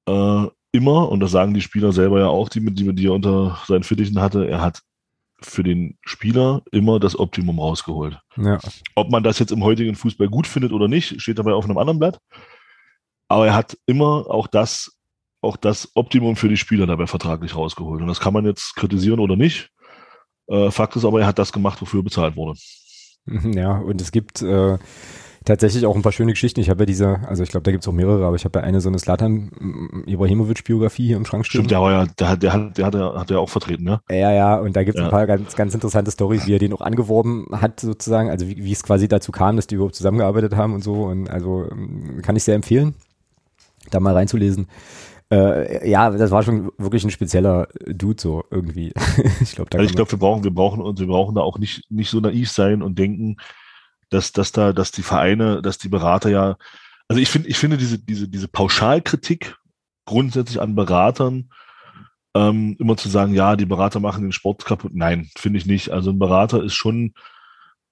äh, immer, und das sagen die Spieler selber ja auch, die, die, die er unter seinen Fittichen hatte, er hat für den Spieler immer das Optimum rausgeholt. Ja. Ob man das jetzt im heutigen Fußball gut findet oder nicht, steht dabei auf einem anderen Blatt. Aber er hat immer auch das, auch das Optimum für die Spieler dabei vertraglich rausgeholt. Und das kann man jetzt kritisieren oder nicht. Äh, Fakt ist aber, er hat das gemacht, wofür er bezahlt wurde. Ja, und es gibt äh, tatsächlich auch ein paar schöne Geschichten. Ich habe ja diese, also ich glaube, da gibt es auch mehrere, aber ich habe ja eine so eine Slatan Ibrahimovic-Biografie hier im Schrank stehen. Stimmt, der war ja, der hat, der hat, der hat, der hat ja auch vertreten, ne? Ja, ja, und da gibt es Ja. ein paar ganz, ganz interessante Stories, wie er den auch angeworben hat, sozusagen, also wie, wie es quasi dazu kam, dass die überhaupt zusammengearbeitet haben und so. Und also ähm, kann ich sehr empfehlen, da mal reinzulesen. Äh, ja, das war schon wirklich ein spezieller Dude so irgendwie. ich glaube, Also ich glaube, wir brauchen, wir brauchen uns, wir brauchen da auch nicht, nicht so naiv sein und denken, dass, dass da, dass die Vereine, dass die Berater ja, also ich finde, ich finde diese, diese, diese Pauschalkritik grundsätzlich an Beratern, ähm, immer zu sagen, ja, die Berater machen den Sport kaputt. Nein, finde ich nicht. Also ein Berater ist schon,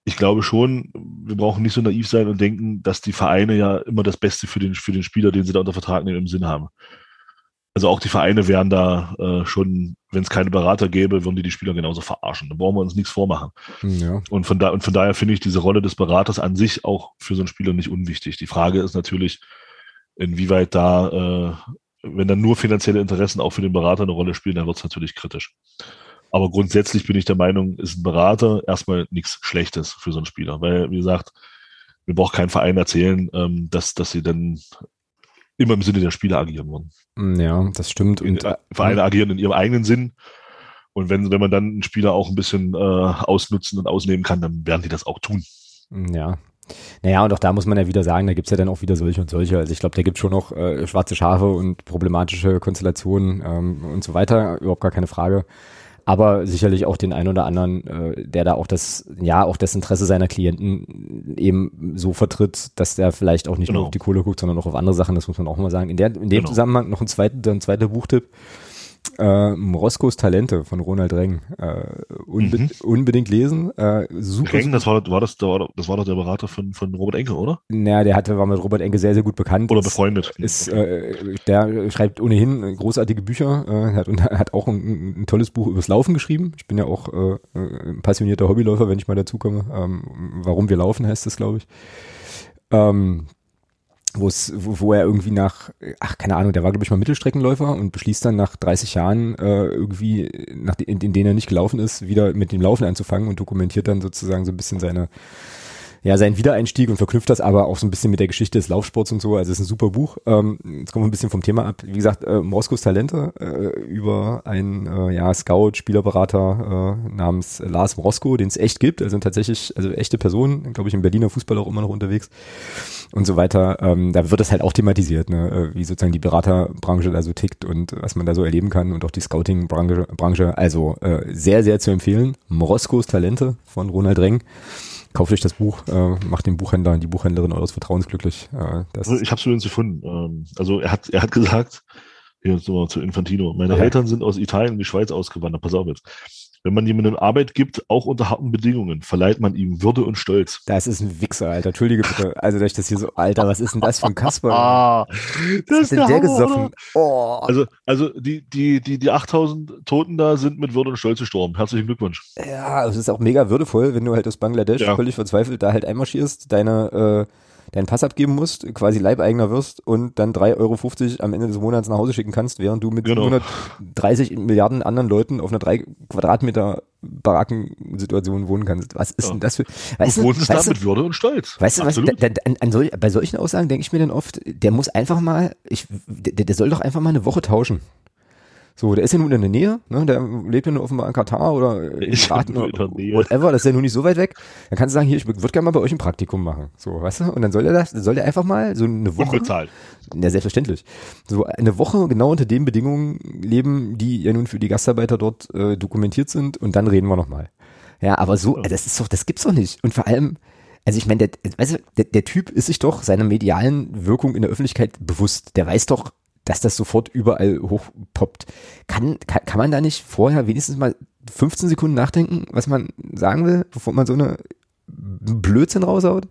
ich glaube schon, wir brauchen nicht so naiv sein und denken, dass die Vereine ja immer das Beste für den, für den Spieler, den sie da unter Vertrag nehmen, im Sinn haben. Also auch die Vereine wären da äh, schon, wenn es keine Berater gäbe, würden die die Spieler genauso verarschen. Da brauchen wir uns nichts vormachen. ja. Und von, da, und von daher finde ich diese Rolle des Beraters an sich auch für so einen Spieler nicht unwichtig. Die Frage ist natürlich, inwieweit da, äh, wenn dann nur finanzielle Interessen auch für den Berater eine Rolle spielen, dann wird es natürlich kritisch. Aber grundsätzlich bin ich der Meinung, ist ein Berater erstmal nichts Schlechtes für so einen Spieler. Weil, wie gesagt, mir braucht kein Verein erzählen, ähm, dass, dass sie dann immer im Sinne der Spieler agieren wollen. Ja, das stimmt. Und äh, Vereine agieren in ihrem eigenen Sinn. Und wenn, wenn man dann einen Spieler auch ein bisschen äh, ausnutzen und ausnehmen kann, dann werden die das auch tun. Ja. Naja, und auch da muss man ja wieder sagen, da gibt's ja dann auch wieder solche und solche. Also ich glaube, da gibt schon noch äh, schwarze Schafe und problematische Konstellationen ähm, und so weiter, überhaupt gar keine Frage. Aber sicherlich auch den einen oder anderen, äh, der da auch das, ja, auch das Interesse seiner Klienten eben so vertritt, dass der vielleicht auch nicht nur Genau. auf die Kohle guckt, sondern auch auf andere Sachen, das muss man auch mal sagen. In, der, in dem Genau. Zusammenhang noch ein zweiter, ein zweiter Buchtipp. Äh, Roskos Talente von Ronald Reng. Äh, unbe Mhm. Unbedingt lesen. Äh, super, Reng, das war, war das, das war doch der Berater von, von Robert Enke, oder? naja, der hatte, war mit Robert Enke sehr, sehr gut bekannt. Oder befreundet. Ist, äh, der schreibt ohnehin großartige Bücher, äh, hat, und hat auch ein, ein tolles Buch übers Laufen geschrieben. Ich bin ja auch äh, ein passionierter Hobbyläufer, wenn ich mal dazu komme. Ähm, Warum wir laufen heißt das, glaube ich. Ähm, wo es, wo, wo er irgendwie nach, ach keine Ahnung, der war glaube ich mal Mittelstreckenläufer und beschließt dann nach 30 Jahren äh, irgendwie, nach, in, in denen er nicht gelaufen ist, wieder mit dem Laufen anzufangen und dokumentiert dann sozusagen so ein bisschen seine ja, seinen Wiedereinstieg und verknüpft das aber auch so ein bisschen mit der Geschichte des Laufsports und so. Also es ist ein super Buch. Ähm, jetzt kommen wir ein bisschen vom Thema ab. Wie gesagt, äh, Moskos Talente äh, über einen äh, ja, Scout, Spielerberater äh, namens Lars Mosko, den es echt gibt. Also tatsächlich, also echte Person, glaube ich, im Berliner Fußball auch immer noch unterwegs und so weiter. Ähm, da wird das halt auch thematisiert, ne? äh, wie sozusagen die Beraterbranche da so tickt und was man da so erleben kann und auch die Scouting-Branche. Branche. Also äh, sehr, sehr zu empfehlen. Moskos Talente von Ronald Reng. Kauft euch das Buch, äh, macht den Buchhändler, die Buchhändlerin eures Vertrauens glücklich. Äh, das Also ich habe es übrigens gefunden. Ähm, also er hat, er hat gesagt, hier nochmal zu Infantino, meine Ja. Eltern sind aus Italien in die Schweiz ausgewandert. Pass auf jetzt. Wenn man jemandem Arbeit gibt, auch unter harten Bedingungen, verleiht man ihm Würde und Stolz. Das ist ein Wichser, Alter. Entschuldige bitte. Also, dass ich das hier so, Alter, was ist denn das für ein Kasper? Ah, was ist denn der Hammer, gesoffen? Oh. Also, also die, die, die, die 8000 Toten da sind mit Würde und Stolz gestorben. Herzlichen Glückwunsch. Ja, es ist auch mega würdevoll, wenn du halt aus Bangladesch Ja. völlig verzweifelt da halt einmarschierst, deine, äh, deinen Pass abgeben musst, quasi Leibeigener wirst und dann 3,50 Euro am Ende des Monats nach Hause schicken kannst, während du mit Genau. 130 Milliarden anderen Leuten auf einer drei Quadratmeter Barackensituationen wohnen kannst. Was ist Ja. denn das für, weißt du, wohnst es weißt mit Würde und Stolz. Weißt du was, da, da, an, an sol, bei solchen Aussagen denke ich mir dann oft, der muss einfach mal, ich, der, der soll doch einfach mal eine Woche tauschen. So, der ist ja nun in der Nähe, ne? der lebt ja nur offenbar in Katar oder in Staaten oder whatever, das ist ja nun nicht so weit weg. Dann kannst du sagen, hier, ich würde gerne mal bei euch ein Praktikum machen. So, weißt du? Und dann soll er das, soll der einfach mal so eine Woche. Unbezahlt. Ja, selbstverständlich. So eine Woche genau unter den Bedingungen leben, die ja nun für die Gastarbeiter dort äh, dokumentiert sind und dann reden wir nochmal. Ja, aber so, äh, das ist doch, das gibt's doch nicht. Und vor allem, also ich meine, der, weißt du, der, der Typ ist sich doch seiner medialen Wirkung in der Öffentlichkeit bewusst. Der weiß doch, dass das sofort überall hochpoppt. Kann, kann, kann man da nicht vorher wenigstens mal 15 Sekunden nachdenken, was man sagen will, bevor man so eine Blödsinn raushaut?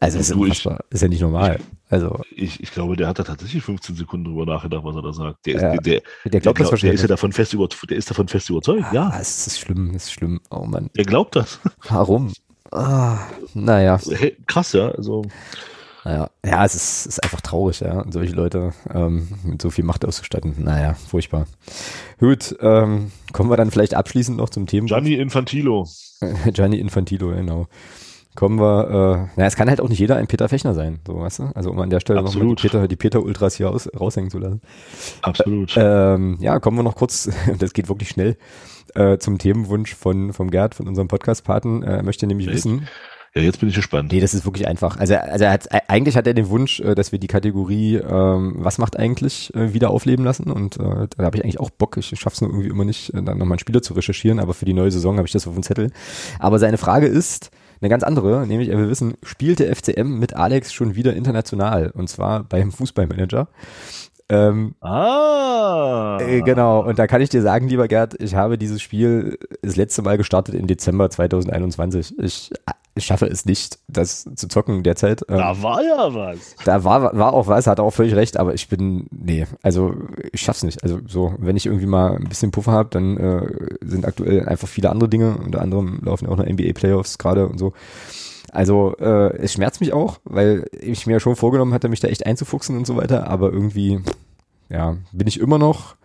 Also das ist, Du, ich- ist ja nicht normal. Also Ich, ich glaube, der hat da tatsächlich 15 Sekunden drüber nachgedacht, was er da sagt. Der, ist, Ja, der, der, der glaubt das der ist ja davon fest über, der ist davon fest überzeugt. Ja, es ist schlimm, es ist schlimm. Oh Mann, der glaubt das. warum? Ah, naja, Hey, krass, ja. Also, naja, ja, es ist, ist einfach traurig, ja, solche Leute ähm, mit so viel Macht auszustatten. Naja, furchtbar. Gut, ähm, kommen wir dann vielleicht abschließend noch zum Thema. Gianni Infantilo. Gianni Infantilo, genau. Kommen wir, äh, na, es kann halt auch nicht jeder ein Peter Fechner sein, so, weißt du? Also, um an der Stelle nochmal die. Peter, die Peter Ultras hier aus, raushängen zu lassen. Absolut. Ähm, ja, kommen wir noch kurz, das geht wirklich schnell, äh, zum Themenwunsch von, vom Gerd, von unserem Podcast-Paten. Äh, Er möchte nämlich Ja, wissen, ja, jetzt bin ich gespannt. Nee, das ist wirklich einfach. Also, also er hat, eigentlich hat er den Wunsch, äh, dass wir die Kategorie ähm, Was macht eigentlich äh, wieder aufleben lassen und äh, da habe ich eigentlich auch Bock. Ich schaff's nur irgendwie immer nicht, äh, dann nochmal einen Spieler zu recherchieren, aber für die neue Saison habe ich das auf dem Zettel. Aber seine Frage ist eine ganz andere, nämlich er will wissen, spielt der FCM mit Alex schon wieder international und zwar beim Fußballmanager? Ähm, Ah. äh, genau, und da kann ich dir sagen, lieber Gerd, ich habe dieses Spiel das letzte Mal gestartet im Dezember 2021. Ich, ich schaffe es nicht, das zu zocken derzeit. Ähm, Da war ja was. da war, war auch was, hat auch völlig recht, aber ich bin, nee, also ich schaff's nicht. Also so, wenn ich irgendwie mal ein bisschen Puffer habe, dann äh, sind aktuell einfach viele andere Dinge, unter anderem laufen ja auch noch NBA-Playoffs gerade und so. Also äh, es schmerzt mich auch, weil ich mir schon vorgenommen hatte, mich da echt einzufuchsen und so weiter, aber irgendwie, ja, bin ich immer noch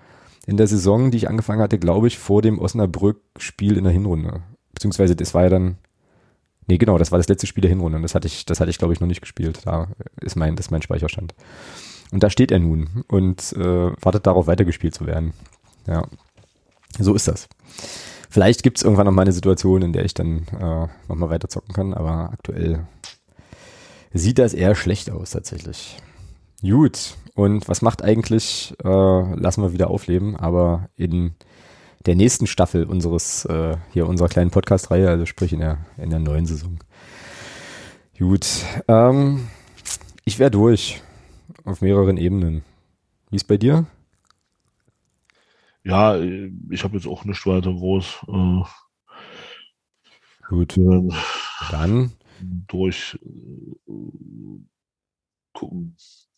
in der Saison, die ich angefangen hatte, glaube ich, vor dem Osnabrück-Spiel in der Hinrunde. Beziehungsweise das war ja dann, nee, genau, das war das letzte Spiel der Hinrunde und das hatte ich, das hatte ich, glaube ich, noch nicht gespielt. Da ist mein, das ist mein Speicherstand. Und da steht er nun und äh, wartet darauf, weitergespielt zu werden. Ja, so ist das. Vielleicht gibt es irgendwann noch mal eine Situation, in der ich dann äh, noch mal weiter zocken kann, aber aktuell sieht das eher schlecht aus tatsächlich. Gut, und was macht eigentlich, äh, lassen wir wieder aufleben, aber in der nächsten Staffel unseres, äh, hier unserer kleinen Podcast-Reihe, also sprich in der, in der neuen Saison. Gut, ähm, ich wäre durch auf mehreren Ebenen. Wie ist bei dir? Ja, ich habe jetzt auch nicht weiter groß äh, Gut, äh, dann durch äh, gucken.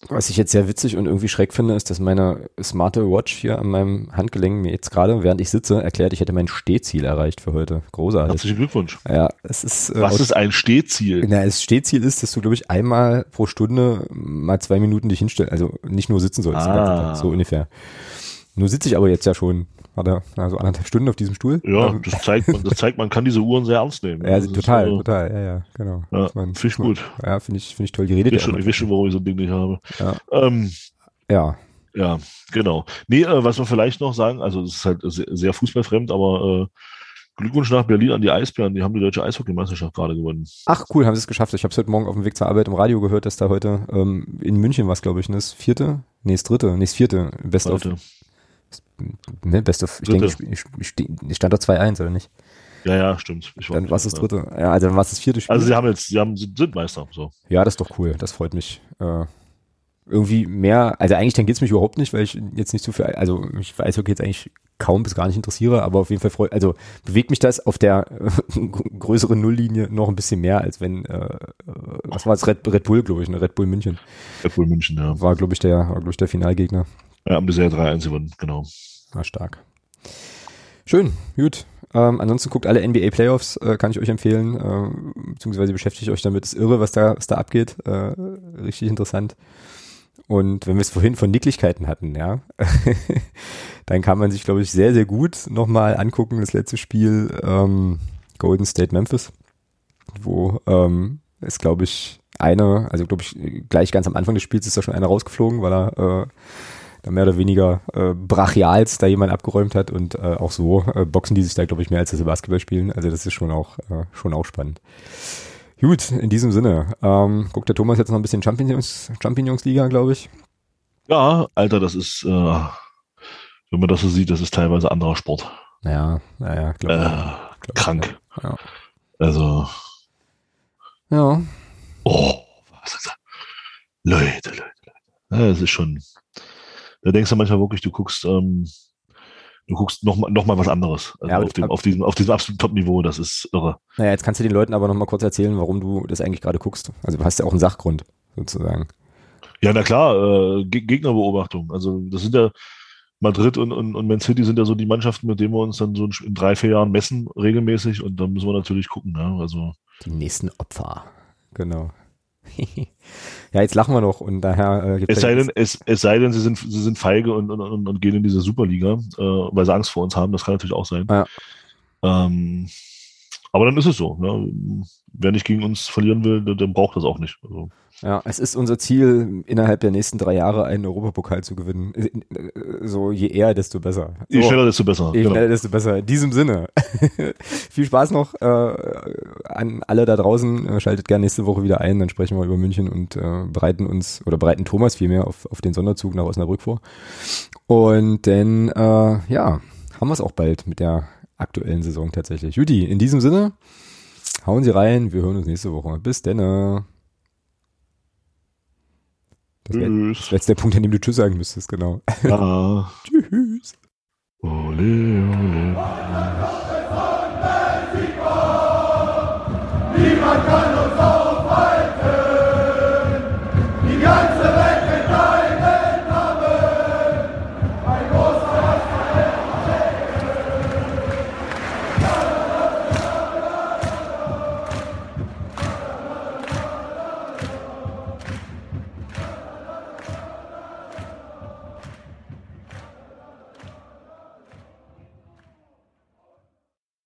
Was ich jetzt sehr witzig und irgendwie schräg finde, ist, dass meine smarte Watch hier an meinem Handgelenk mir jetzt gerade, während ich sitze, erklärt, ich hätte mein Stehziel erreicht für heute. Großartig. Herzlichen Glückwunsch. Ja, es ist. Äh, Was ist ein Stehziel? na, das Stehziel ist, dass du, glaube ich, einmal pro Stunde mal zwei Minuten dich hinstellen, also nicht nur sitzen sollst, Ah. So ungefähr. Nur sitze ich aber jetzt ja schon, warte, also anderthalb Stunden auf diesem Stuhl. Ja, Ähm, das zeigt, man, das zeigt, man kann diese Uhren sehr ernst nehmen. ja, total, äh, total, ja, ja, genau. Ja, finde ich gut. Ja, finde ich, finde ich toll. Die redet Ich weiß schon, ich weiß schon, warum ich so ein Ding nicht habe. Ja. Ähm, Ja, ja, genau. Nee, äh, was wir vielleicht noch sagen, also es ist halt sehr, sehr fußballfremd, aber äh, Glückwunsch nach Berlin an die Eisbären, die haben die deutsche Eishockeymeisterschaft gerade gewonnen. Ach cool, haben sie es geschafft. Ich habe es heute Morgen auf dem Weg zur Arbeit im Radio gehört, dass da heute ähm, in München was, glaube ich, ne? Das vierte? Nee, das dritte, nee, das vierte. Best of, Heute. Ne, Best of, ich denke, ich, stand doch 2-1, oder nicht? Ja, ja, stimmt. Ich Dann war es das dritte. Ja, also dann war es das vierte Spiel. Also sie haben jetzt, sie haben, sind Meister. So. ja, das ist doch cool, das freut mich. Äh, irgendwie mehr, also eigentlich dann geht's mich überhaupt nicht, weil ich jetzt nicht so viel, also ich weiß, okay, jetzt eigentlich kaum bis gar nicht interessiere, aber auf jeden Fall freut, also bewegt mich das auf der äh, größeren Nulllinie noch ein bisschen mehr, als wenn, äh, was war es, Red, Red Bull, glaube ich, ne? Red Bull München. Red Bull München, ja. War, glaube ich, der, war, glaube ich, der Finalgegner. Ja, haben bisher 3-1 gewonnen, genau. War stark. Schön, gut. Ähm, ansonsten guckt alle NBA Playoffs, äh, kann ich euch empfehlen, ähm, beziehungsweise beschäftigt euch damit. Ist irre, was da, was da abgeht. Äh, richtig interessant. Und wenn wir es vorhin von Nicklichkeiten hatten, ja, Dann kann man sich, glaube ich, sehr, sehr gut nochmal angucken, das letzte Spiel ähm, Golden State Memphis, wo ähm, es, glaube ich, eine, also glaube ich, gleich ganz am Anfang des Spiels ist da schon einer rausgeflogen, weil er äh, da mehr oder weniger äh, brachials da jemand abgeräumt hat und äh, auch so äh, boxen die sich da, glaube ich, mehr als das Basketball spielen. Also das ist schon auch, äh, schon auch spannend. Gut, in diesem Sinne, ähm, guckt der Thomas jetzt noch ein bisschen Champignons, Champignons Liga, glaube ich. Ja, Alter, das ist, äh, wenn man das so sieht, das ist teilweise anderer Sport. Naja, naja, Äh, glaub, krank. Ja. Also, ja. oh, was ist das? Leute, Leute, Leute. Ja, das ist schon, da denkst du manchmal wirklich, du guckst, ähm, du guckst noch mal, noch mal was anderes. Also Ja, auf, dem, auf, diesem, auf diesem absoluten Top-Niveau, das ist irre. Naja, jetzt kannst du den Leuten aber noch mal kurz erzählen, warum du das eigentlich gerade guckst. Also du hast ja auch einen Sachgrund, sozusagen. Ja, na klar, äh, Ge- Gegnerbeobachtung. Also das sind ja Madrid und, und, und Man City sind ja so die Mannschaften, mit denen wir uns dann so in drei, vier Jahren messen, regelmäßig. Und da müssen wir natürlich gucken. Ne? Also Die nächsten Opfer. Genau. ja, jetzt lachen wir noch und daher äh, gibt's es sei denn, es, es sei denn, sie sind, sie sind feige und, und, und, und gehen in diese Superliga, äh, weil sie Angst vor uns haben. Das kann natürlich auch sein. Ja. Ähm, aber dann ist es so. Ne? Wer nicht gegen uns verlieren will, der, der braucht das auch nicht. Also, Ja, es ist unser Ziel, innerhalb der nächsten drei Jahre einen Europapokal zu gewinnen. Äh, äh, So je eher, desto besser. je so, schneller, desto besser. je Genau. schneller, desto besser. In diesem Sinne. Viel Spaß noch äh, an alle da draußen. Äh, Schaltet gerne nächste Woche wieder ein, dann sprechen wir über München und äh, bereiten uns, oder bereiten Thomas vielmehr auf, auf den Sonderzug nach Osnabrück vor. Und dann, äh, ja, haben wir es auch bald mit der aktuellen Saison tatsächlich. Judy, in diesem Sinne, hauen Sie rein, wir hören uns nächste Woche. Bis denn. Das wäre jetzt der Punkt, an dem du Tschüss sagen müsstest, genau. Ja. Ah. Tschüss. Ole, ole. Niemand kann uns